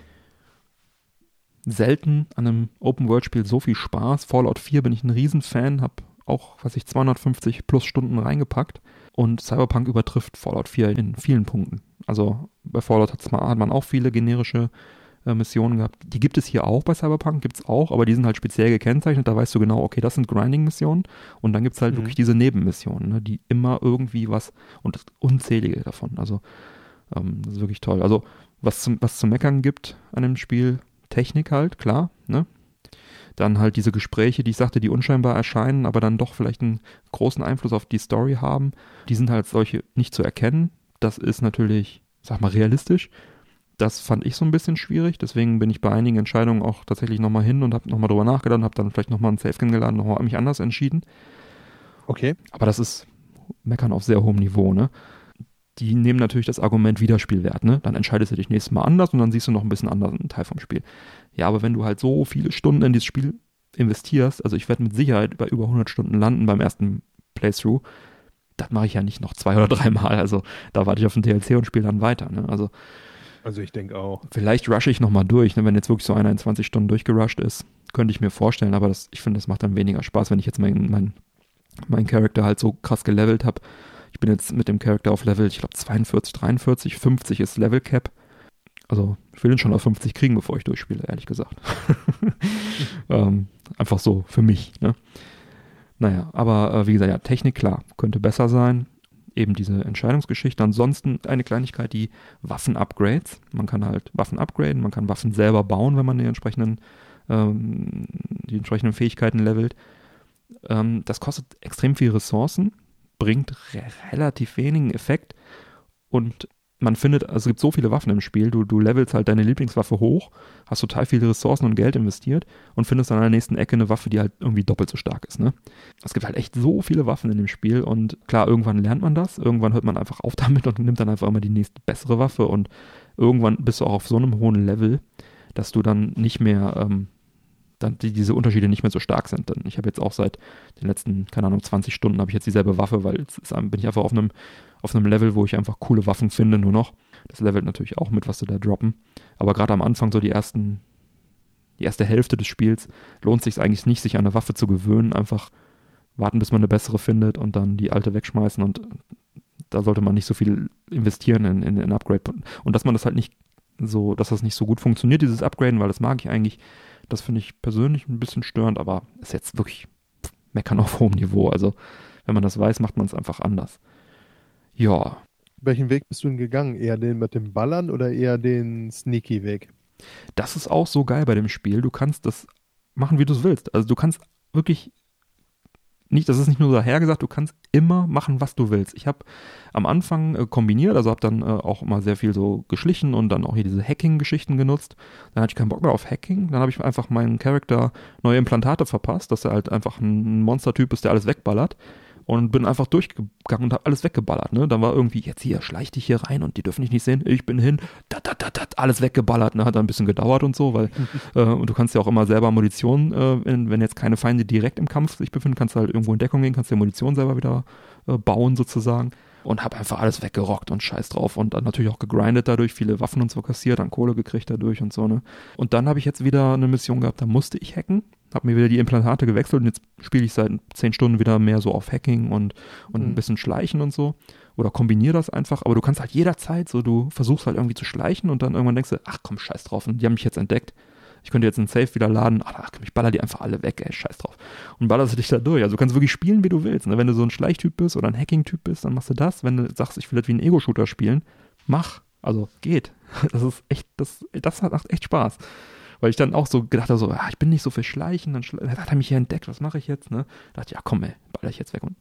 selten an einem Open-World-Spiel so viel Spaß. Fallout 4 bin ich ein Riesenfan, habe auch, was ich, 250 plus Stunden reingepackt. Und Cyberpunk übertrifft Fallout 4 in vielen Punkten. Also bei Fallout hat man auch viele generische äh, Missionen gehabt. Die gibt es hier auch bei Cyberpunk, gibt es auch, aber die sind halt speziell gekennzeichnet. Da weißt du genau, okay, das sind Grinding-Missionen. Und dann gibt es halt mhm. wirklich diese Nebenmissionen, ne, die immer irgendwie was und unzählige davon. Also, ähm, das ist wirklich toll. Also, was zum, was zu meckern gibt an dem Spiel, Technik halt, klar, ne? Dann halt diese Gespräche, die ich sagte, die unscheinbar erscheinen, aber dann doch vielleicht einen großen Einfluss auf die Story haben. Die sind halt solche nicht zu erkennen. Das ist natürlich, sag mal, realistisch. Das fand ich so ein bisschen schwierig, deswegen bin ich bei einigen Entscheidungen auch tatsächlich nochmal hin und habe nochmal drüber nachgedacht, habe dann vielleicht nochmal ein Safe-Game geladen, nochmal mich anders entschieden. Okay. Aber das ist Meckern auf sehr hohem Niveau, ne? Die nehmen natürlich das Argument Wiederspielwert, ne? Dann entscheidest du dich nächstes Mal anders und dann siehst du noch ein bisschen anders einen Teil vom Spiel. Ja, aber wenn du halt so viele Stunden in dieses Spiel investierst, also ich werde mit Sicherheit bei über 100 Stunden landen beim ersten Playthrough, das mache ich ja nicht noch zwei oder dreimal. Also da warte ich auf den DLC und spiele dann weiter. Ne? Also also ich denke auch. Vielleicht rushe ich nochmal durch, ne? wenn jetzt wirklich so einer in 20 Stunden durchgerusht ist. Könnte ich mir vorstellen, aber das, ich finde, das macht dann weniger Spaß, wenn ich jetzt meinen mein, mein Charakter halt so krass gelevelt habe. Ich bin jetzt mit dem Charakter auf Level, ich glaube 42, 43, 50 ist Level Cap. Also ich will ihn schon auf 50 kriegen, bevor ich durchspiele, ehrlich gesagt. ähm, einfach so für mich. Ne? Naja, aber äh, wie gesagt, ja, Technik klar, könnte besser sein eben diese Entscheidungsgeschichte. Ansonsten eine Kleinigkeit, die Waffen-Upgrades. Man kann halt Waffen upgraden, man kann Waffen selber bauen, wenn man die entsprechenden, ähm, die entsprechenden Fähigkeiten levelt. Ähm, das kostet extrem viel Ressourcen, bringt re relativ wenigen Effekt und man findet, also es gibt so viele Waffen im Spiel, du, du levelst halt deine Lieblingswaffe hoch, hast total viele Ressourcen und Geld investiert und findest dann an der nächsten Ecke eine Waffe, die halt irgendwie doppelt so stark ist, ne? Es gibt halt echt so viele Waffen in dem Spiel und klar, irgendwann lernt man das, irgendwann hört man einfach auf damit und nimmt dann einfach immer die nächste bessere Waffe und irgendwann bist du auch auf so einem hohen Level, dass du dann nicht mehr, ähm, dann die, diese Unterschiede nicht mehr so stark sind. Denn ich habe jetzt auch seit den letzten, keine Ahnung, 20 Stunden habe ich jetzt dieselbe Waffe, weil jetzt ist, bin ich einfach auf einem auf einem Level, wo ich einfach coole Waffen finde, nur noch. Das levelt natürlich auch mit, was sie da droppen. Aber gerade am Anfang, so die ersten, die erste Hälfte des Spiels, lohnt sich eigentlich nicht, sich an eine Waffe zu gewöhnen. Einfach warten, bis man eine bessere findet und dann die alte wegschmeißen und da sollte man nicht so viel investieren in, in, in Upgrade. Und dass man das halt nicht so, dass das nicht so gut funktioniert, dieses Upgraden, weil das mag ich eigentlich, das finde ich persönlich ein bisschen störend, aber ist jetzt wirklich meckern auf hohem Niveau. Also, wenn man das weiß, macht man es einfach anders. Ja. Welchen Weg bist du denn gegangen? Eher den mit dem Ballern oder eher den Sneaky-Weg? Das ist auch so geil bei dem Spiel. Du kannst das machen, wie du es willst. Also du kannst wirklich nicht, das ist nicht nur dahergesagt, du kannst immer machen, was du willst. Ich habe am Anfang äh, kombiniert, also habe dann äh, auch immer sehr viel so geschlichen und dann auch hier diese Hacking-Geschichten genutzt. Dann hatte ich keinen Bock mehr auf Hacking. Dann habe ich einfach meinen Charakter neue Implantate verpasst, dass er halt einfach ein Monstertyp ist, der alles wegballert und bin einfach durchgegangen und habe alles weggeballert. Ne? Dann war irgendwie, jetzt hier, schleich dich hier rein und die dürfen dich nicht sehen. Ich bin hin, dat, dat, dat, dat, alles weggeballert. Ne? Hat dann ein bisschen gedauert und so, weil äh, und du kannst ja auch immer selber Munition, äh, wenn, wenn jetzt keine Feinde direkt im Kampf sich befinden, kannst du halt irgendwo in Deckung gehen, kannst dir Munition selber wieder äh, bauen sozusagen und habe einfach alles weggerockt und scheiß drauf und dann natürlich auch gegrindet dadurch, viele Waffen und so kassiert, dann Kohle gekriegt dadurch und so, ne. Und dann habe ich jetzt wieder eine Mission gehabt, da musste ich hacken, habe mir wieder die Implantate gewechselt und jetzt spiele ich seit zehn Stunden wieder mehr so auf Hacking und, und mhm. ein bisschen Schleichen und so. Oder kombiniere das einfach, aber du kannst halt jederzeit so, du versuchst halt irgendwie zu schleichen und dann irgendwann denkst du, ach komm, scheiß drauf, und die haben mich jetzt entdeckt ich könnte jetzt einen Safe wieder laden, ach, ich baller die einfach alle weg, ey, scheiß drauf. Und ballerst dich da durch. Also du kannst wirklich spielen, wie du willst. Ne? Wenn du so ein Schleichtyp bist oder ein Hacking-Typ bist, dann machst du das. Wenn du sagst, ich will das wie ein Ego-Shooter spielen, mach. Also geht. Das ist echt, das, das macht echt Spaß. Weil ich dann auch so gedacht habe, so, ah, ich bin nicht so für Schleichen, dann, schle dann hat er mich hier entdeckt, was mache ich jetzt? Ne? Da dachte ich, ja komm ey, baller ich jetzt weg und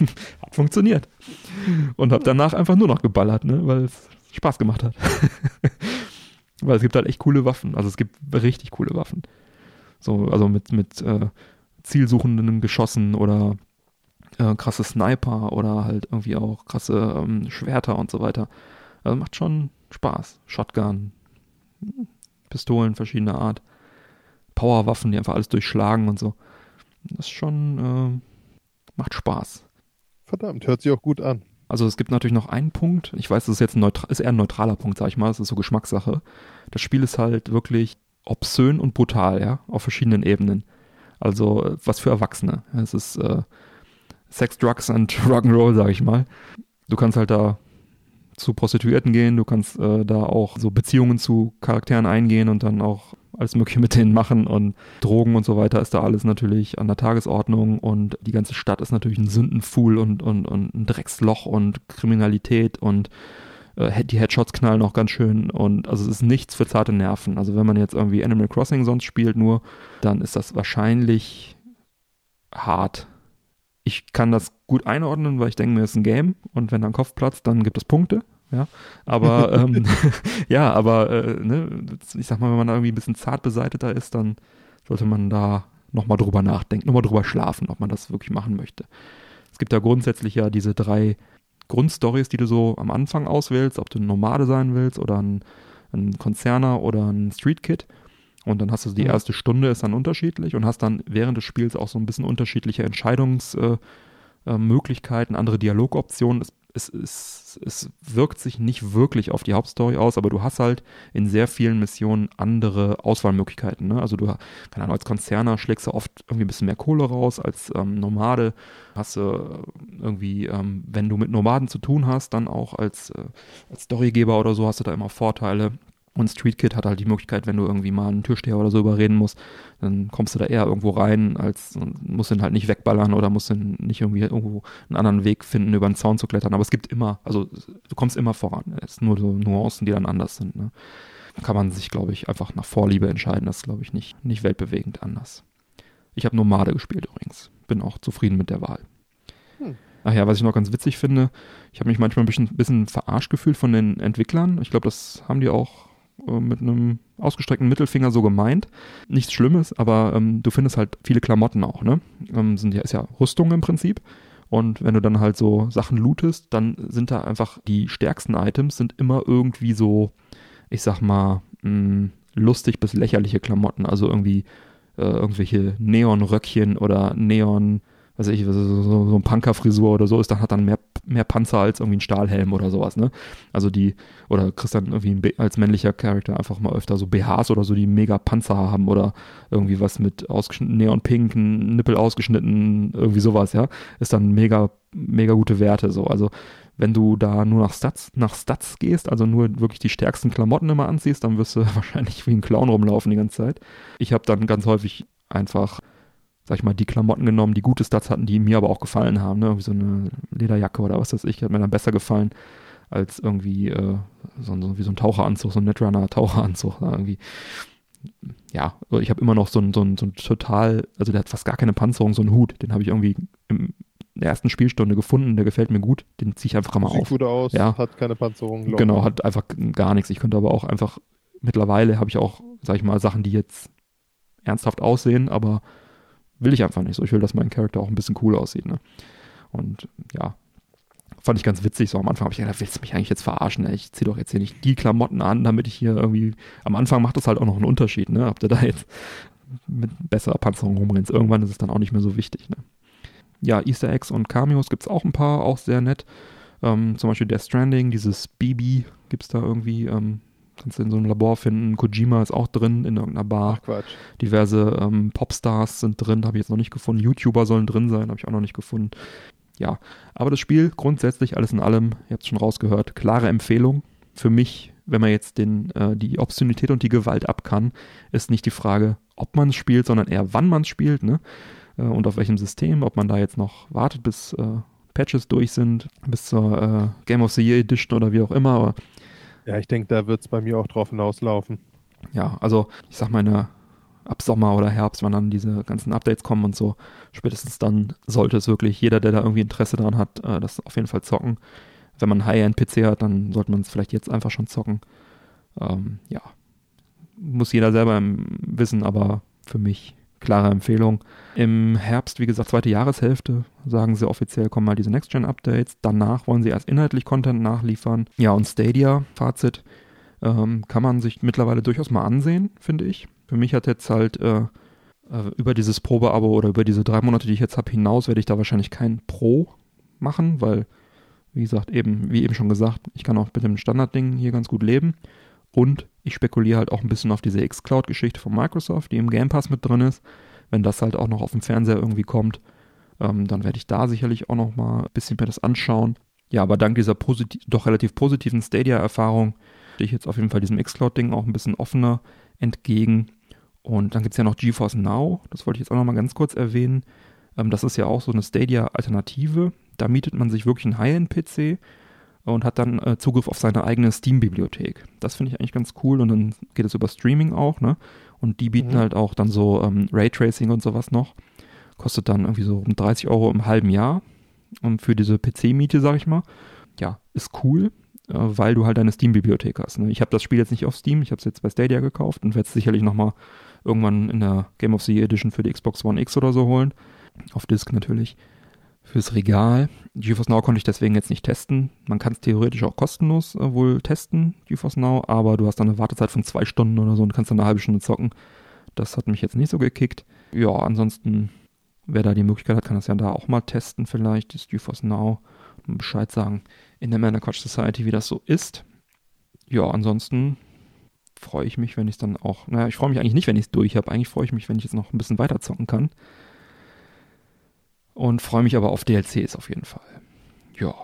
hat funktioniert. Und habe danach einfach nur noch geballert, ne? weil es Spaß gemacht hat. Weil es gibt halt echt coole Waffen. Also es gibt richtig coole Waffen. So, also mit, mit äh, zielsuchenden Geschossen oder äh, krasse Sniper oder halt irgendwie auch krasse ähm, Schwerter und so weiter. Also macht schon Spaß. Shotgun, Pistolen verschiedener Art, Powerwaffen, die einfach alles durchschlagen und so. Das ist schon, äh, macht Spaß. Verdammt, hört sich auch gut an. Also es gibt natürlich noch einen Punkt, ich weiß, das ist jetzt ein, ist eher ein neutraler Punkt, sag ich mal, das ist so Geschmackssache. Das Spiel ist halt wirklich obszön und brutal, ja, auf verschiedenen Ebenen. Also was für Erwachsene. Es ist äh, Sex, Drugs und Rock'n'Roll, sag ich mal. Du kannst halt da zu Prostituierten gehen, du kannst äh, da auch so Beziehungen zu Charakteren eingehen und dann auch alles Mögliche mit denen machen und Drogen und so weiter ist da alles natürlich an der Tagesordnung und die ganze Stadt ist natürlich ein Sündenfuhl und, und, und ein Drecksloch und Kriminalität und äh, die Headshots knallen auch ganz schön und also es ist nichts für zarte Nerven. Also wenn man jetzt irgendwie Animal Crossing sonst spielt nur, dann ist das wahrscheinlich hart. Ich kann das gut einordnen, weil ich denke mir, es ist ein Game und wenn dann Kopf platzt, dann gibt es Punkte. Ja, aber ähm, ja, aber äh, ne, ich sag mal, wenn man da irgendwie ein bisschen zart beseiteter ist, dann sollte man da nochmal drüber nachdenken, nochmal drüber schlafen, ob man das wirklich machen möchte. Es gibt ja grundsätzlich ja diese drei Grundstories, die du so am Anfang auswählst, ob du ein Nomade sein willst oder ein, ein Konzerner oder ein Street Kid. Und dann hast du die erste Stunde ist dann unterschiedlich und hast dann während des Spiels auch so ein bisschen unterschiedliche Entscheidungsmöglichkeiten, äh, äh, andere Dialogoptionen. Es es, es, es wirkt sich nicht wirklich auf die Hauptstory aus, aber du hast halt in sehr vielen Missionen andere Auswahlmöglichkeiten. Ne? Also du, keine Ahnung, als Konzerner schlägst du oft irgendwie ein bisschen mehr Kohle raus, als ähm, Nomade hast du irgendwie, ähm, wenn du mit Nomaden zu tun hast, dann auch als, äh, als Storygeber oder so hast du da immer Vorteile. Und Street Kid hat halt die Möglichkeit, wenn du irgendwie mal einen Türsteher oder so überreden musst, dann kommst du da eher irgendwo rein, als musst ihn halt nicht wegballern oder musst ihn nicht irgendwie irgendwo einen anderen Weg finden, über einen Zaun zu klettern. Aber es gibt immer, also du kommst immer voran. Es sind nur so Nuancen, die dann anders sind. Ne? Kann man sich, glaube ich, einfach nach Vorliebe entscheiden. Das ist, glaube ich, nicht, nicht weltbewegend anders. Ich habe Nomade gespielt übrigens. Bin auch zufrieden mit der Wahl. Hm. Ach ja, was ich noch ganz witzig finde, ich habe mich manchmal ein bisschen, bisschen verarscht gefühlt von den Entwicklern. Ich glaube, das haben die auch mit einem ausgestreckten Mittelfinger so gemeint. Nichts Schlimmes, aber ähm, du findest halt viele Klamotten auch, ne? Ähm, sind ja, ist ja Rüstung im Prinzip. Und wenn du dann halt so Sachen lootest, dann sind da einfach die stärksten Items sind immer irgendwie so, ich sag mal, mh, mm, lustig bis lächerliche Klamotten. Also irgendwie äh, irgendwelche Neonröckchen oder Neon weiß ich, so, so, so ein Punkerfrisur oder so ist, dann hat dann mehr, mehr Panzer als irgendwie ein Stahlhelm oder sowas, ne? Also die, oder kriegst dann irgendwie als männlicher Charakter einfach mal öfter so BHs oder so, die mega Panzer haben oder irgendwie was mit ausgeschnitten, Neonpink, ein Nippel ausgeschnitten, irgendwie sowas, ja? Ist dann mega, mega gute Werte, so. Also, wenn du da nur nach Stats, nach Stats gehst, also nur wirklich die stärksten Klamotten immer anziehst, dann wirst du wahrscheinlich wie ein Clown rumlaufen die ganze Zeit. Ich habe dann ganz häufig einfach sag ich mal, die Klamotten genommen, die gute Stats hatten, die mir aber auch gefallen haben. Ne? Wie so eine Lederjacke oder was weiß ich, hat mir dann besser gefallen als irgendwie äh, so, so, wie so ein Taucheranzug, so ein Netrunner-Taucheranzug. Irgendwie. Ja, ich habe immer noch so ein, so, ein, so ein total, also der hat fast gar keine Panzerung, so einen Hut, den habe ich irgendwie im der ersten Spielstunde gefunden, der gefällt mir gut, den ziehe ich einfach immer Sieht auf. Sieht gut aus, ja. hat keine Panzerung. Genau, hat einfach gar nichts. Ich könnte aber auch einfach, mittlerweile habe ich auch, sag ich mal, Sachen, die jetzt ernsthaft aussehen, aber will ich einfach nicht so. Ich will, dass mein Charakter auch ein bisschen cool aussieht. Ne? Und ja, fand ich ganz witzig. So am Anfang habe ich gedacht, willst du mich eigentlich jetzt verarschen? Ey? Ich ziehe doch jetzt hier nicht die Klamotten an, damit ich hier irgendwie. Am Anfang macht das halt auch noch einen Unterschied, ne? Ob du da jetzt mit besserer Panzerung rumrennst. Irgendwann ist es dann auch nicht mehr so wichtig, ne? Ja, Easter Eggs und Cameos gibt es auch ein paar, auch sehr nett. Ähm, zum Beispiel Death Stranding, dieses BB gibt es da irgendwie. Ähm, Kannst du in so einem Labor finden. Kojima ist auch drin in irgendeiner Bar. Ach Quatsch. Diverse ähm, Popstars sind drin, habe ich jetzt noch nicht gefunden. YouTuber sollen drin sein, habe ich auch noch nicht gefunden. Ja, aber das Spiel grundsätzlich alles in allem, ihr habt es schon rausgehört, klare Empfehlung. Für mich, wenn man jetzt den, äh, die Obszönität und die Gewalt ab kann, ist nicht die Frage, ob man es spielt, sondern eher wann man es spielt ne? Äh, und auf welchem System, ob man da jetzt noch wartet, bis äh, Patches durch sind, bis zur äh, Game of the Year Edition oder wie auch immer. Aber ja, ich denke, da wird es bei mir auch drauf hinauslaufen. Ja, also ich sag mal, ab Sommer oder Herbst, wenn dann diese ganzen Updates kommen und so, spätestens dann sollte es wirklich jeder, der da irgendwie Interesse daran hat, äh, das auf jeden Fall zocken. Wenn man einen High-End-PC hat, dann sollte man es vielleicht jetzt einfach schon zocken. Ähm, ja, muss jeder selber wissen, aber für mich klare Empfehlung. Im Herbst, wie gesagt, zweite Jahreshälfte, sagen sie offiziell, kommen mal diese Next-Gen-Updates. Danach wollen sie erst inhaltlich Content nachliefern. Ja, und Stadia, Fazit, ähm, kann man sich mittlerweile durchaus mal ansehen, finde ich. Für mich hat jetzt halt äh, äh, über dieses Probeabo oder über diese drei Monate, die ich jetzt habe, hinaus, werde ich da wahrscheinlich kein Pro machen, weil, wie gesagt, eben, wie eben schon gesagt, ich kann auch mit dem Standardding hier ganz gut leben. Und ich spekuliere halt auch ein bisschen auf diese X-Cloud-Geschichte von Microsoft, die im Game Pass mit drin ist. Wenn das halt auch noch auf dem Fernseher irgendwie kommt, ähm, dann werde ich da sicherlich auch noch mal ein bisschen mehr das anschauen. ja, aber dank dieser doch relativ positiven Stadia-Erfahrung stehe ich jetzt auf jeden Fall diesem Xcloud-Ding auch ein bisschen offener entgegen. Und dann gibt es ja noch GeForce Now, das wollte ich jetzt auch nochmal ganz kurz erwähnen. Ähm, das ist ja auch so eine Stadia-Alternative. Da mietet man sich wirklich einen High-End-PC und hat dann äh, Zugriff auf seine eigene Steam-Bibliothek. Das finde ich eigentlich ganz cool und dann geht es über Streaming auch, ne? Und die bieten mhm. halt auch dann so ähm, Raytracing und sowas noch. Kostet dann irgendwie so um 30 Euro im halben Jahr um, für diese PC-Miete, sag ich mal. Ja, ist cool, äh, weil du halt deine Steam-Bibliothek hast. Ne? Ich habe das Spiel jetzt nicht auf Steam, ich habe es jetzt bei Stadia gekauft und werde es sicherlich nochmal irgendwann in der Game of the Year Edition für die Xbox One X oder so holen. Auf Disk natürlich fürs Regal. GeForce Now konnte ich deswegen jetzt nicht testen. Man kann es theoretisch auch kostenlos äh, wohl testen, GeForce Now, aber du hast dann eine Wartezeit von zwei Stunden oder so und kannst dann eine halbe Stunde zocken. Das hat mich jetzt nicht so gekickt. Ja, ansonsten, wer da die Möglichkeit hat, kann das ja da auch mal testen vielleicht, das GeForce Now und Bescheid sagen in der Männer Quatsch Society, wie das so ist. Ja, ansonsten freue ich mich, wenn ich es dann auch, naja, ich freue mich eigentlich nicht, wenn ich es durch habe. Eigentlich freue ich mich, wenn ich jetzt noch ein bisschen weiter zocken kann und freue mich aber auf DLCs auf jeden Fall. Ja,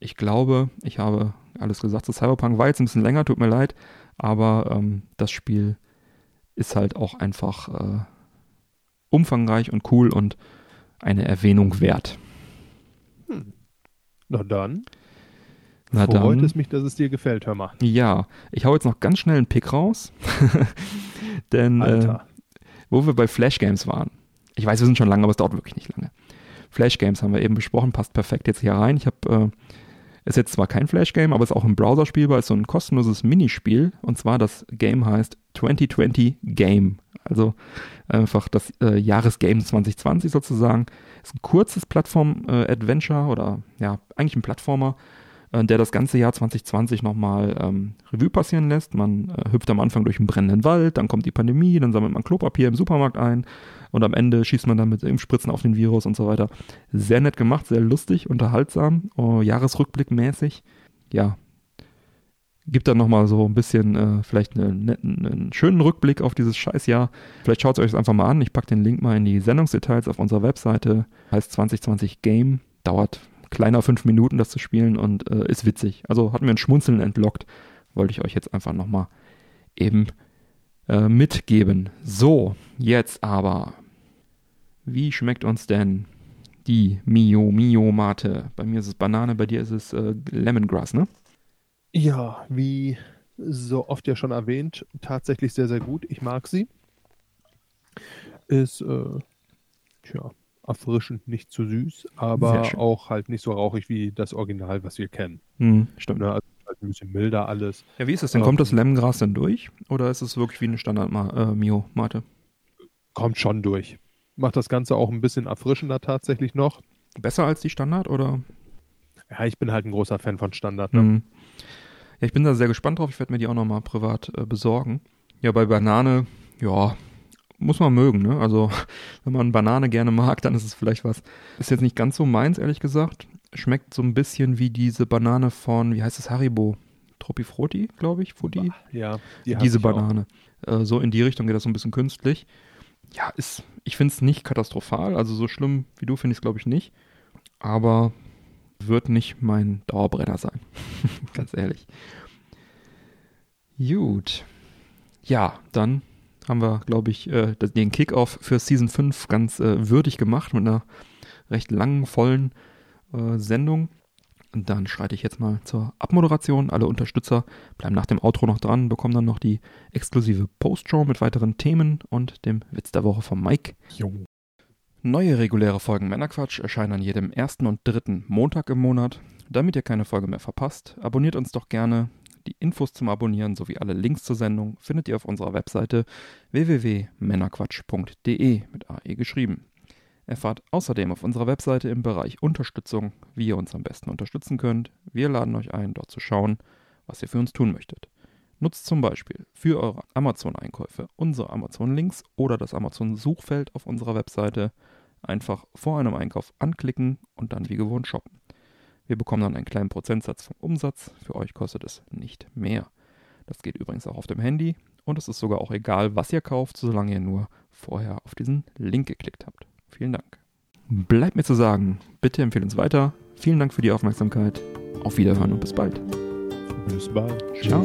ich glaube, ich habe alles gesagt zu Cyberpunk. War jetzt ein bisschen länger, tut mir leid, aber ähm, das Spiel ist halt auch einfach äh, umfangreich und cool und eine Erwähnung wert. Hm. Na dann. Na Freut dann, es mich, dass es dir gefällt, hör mal. Ja, ich hau jetzt noch ganz schnell einen Pick raus. Denn äh, wo wir bei Flash Games waren. Ich weiß, wir sind schon lange, aber es dauert wirklich nicht lange. Flash Games haben wir eben besprochen, passt perfekt jetzt hier rein. Ich habe, äh, ist jetzt zwar kein Flash Game, aber ist auch im Browser spielbar, ist so ein kostenloses Minispiel. Und zwar das Game heißt 2020 Game. Also einfach das äh, Jahresgame 2020 sozusagen. Ist ein kurzes Plattform-Adventure äh, oder ja, eigentlich ein Plattformer, äh, der das ganze Jahr 2020 nochmal ähm, Revue passieren lässt. Man äh, hüpft am Anfang durch einen brennenden Wald, dann kommt die Pandemie, dann sammelt man Klopapier im Supermarkt ein und am Ende schießt man dann mit Impfspritzen auf den Virus und so weiter. Sehr nett gemacht, sehr lustig, unterhaltsam, oh, Jahresrückblick mäßig. Ja, gibt dann nochmal so ein bisschen äh, vielleicht einen, einen, schönen Rückblick auf dieses Scheißjahr. Vielleicht schaut es euch einfach mal an. Ich packe den Link mal in die Sendungsdetails auf unserer Webseite. Heißt 2020 Game. Dauert kleiner fünf Minuten, das zu spielen und äh, ist witzig. Also hat mir ein Schmunzeln entlockt. Wollte ich euch jetzt einfach nochmal eben äh, mitgeben. So, jetzt aber. Wie schmeckt uns denn die Mio Mio Mate? Bei mir ist es Banane, bei dir ist es äh, Lemongrass, ne? Ja, wie so oft ja schon erwähnt, tatsächlich sehr, sehr gut. Ich mag sie. Ist, äh, tja, erfrischend, nicht zu süß, aber auch halt nicht so rauchig wie das Original, was wir kennen. Hm, stimmt. Ne, also halt ein bisschen milder alles. Ja, wie ist das denn? Kommt das Lemongras denn durch? Oder ist es wirklich wie eine Standard-Mio-Mate? Äh, Kommt schon durch. Macht das Ganze auch ein bisschen erfrischender tatsächlich noch. Besser als die Standard, oder? Ja, ich bin halt ein großer Fan von Standard. Ne? Mhm. Ja, ich bin da sehr gespannt drauf. Ich werde mir die auch nochmal privat äh, besorgen. Ja, bei Banane, ja, muss man mögen, ne? Also, wenn man Banane gerne mag, dann ist es vielleicht was. Ist jetzt nicht ganz so meins, ehrlich gesagt. Schmeckt so ein bisschen wie diese Banane von, wie heißt es, Haribo? Tropifroti, glaube ich, Frutti. Ja, die diese Banane. Äh, so in die Richtung geht das so ein bisschen künstlich. Ja, ist, ich finde es nicht katastrophal. Also so schlimm wie du finde ich es, glaube ich, nicht. Aber wird nicht mein Dauerbrenner sein. Ganz ehrlich. Gut. Ja, dann haben wir, glaube ich, äh, den Kickoff für Season 5 ganz äh, würdig gemacht mit einer recht langen, vollen äh, Sendung. Und dann schreite ich jetzt mal zur Abmoderation. Alle Unterstützer bleiben nach dem Outro noch dran, bekommen dann noch die exklusive Postshow mit weiteren Themen und dem Witz der Woche von Mike. Jo. Neue reguläre Folgen Männerquatsch erscheinen an jedem ersten und dritten Montag im Monat. Damit ihr keine Folge mehr verpasst, abonniert uns doch gerne die Infos zum Abonnieren sowie alle Links zur Sendung findet ihr auf unserer Webseite www.männerquatsch.de mit AE geschrieben. Erfahrt außerdem auf unserer Webseite im Bereich Unterstützung, wie ihr uns am besten unterstützen könnt. Wir laden euch ein, dort zu schauen, was ihr für uns tun möchtet. Nutzt zum Beispiel für eure Amazon-Einkäufe unsere Amazon-Links oder das Amazon-Suchfeld auf unserer Webseite. Einfach vor einem Einkauf anklicken und dann wie gewohnt shoppen. Wir bekommen dann einen kleinen Prozentsatz vom Umsatz. Für euch kostet es nicht mehr. Das geht übrigens auch auf dem Handy und es ist sogar auch egal, was ihr kauft, solange ihr nur vorher auf diesen Link geklickt habt. Vielen Dank. Bleibt mir zu sagen, bitte empfehlt uns weiter, vielen Dank für die Aufmerksamkeit. Auf Wiederhören und bis bald. Bis bald. Ciao.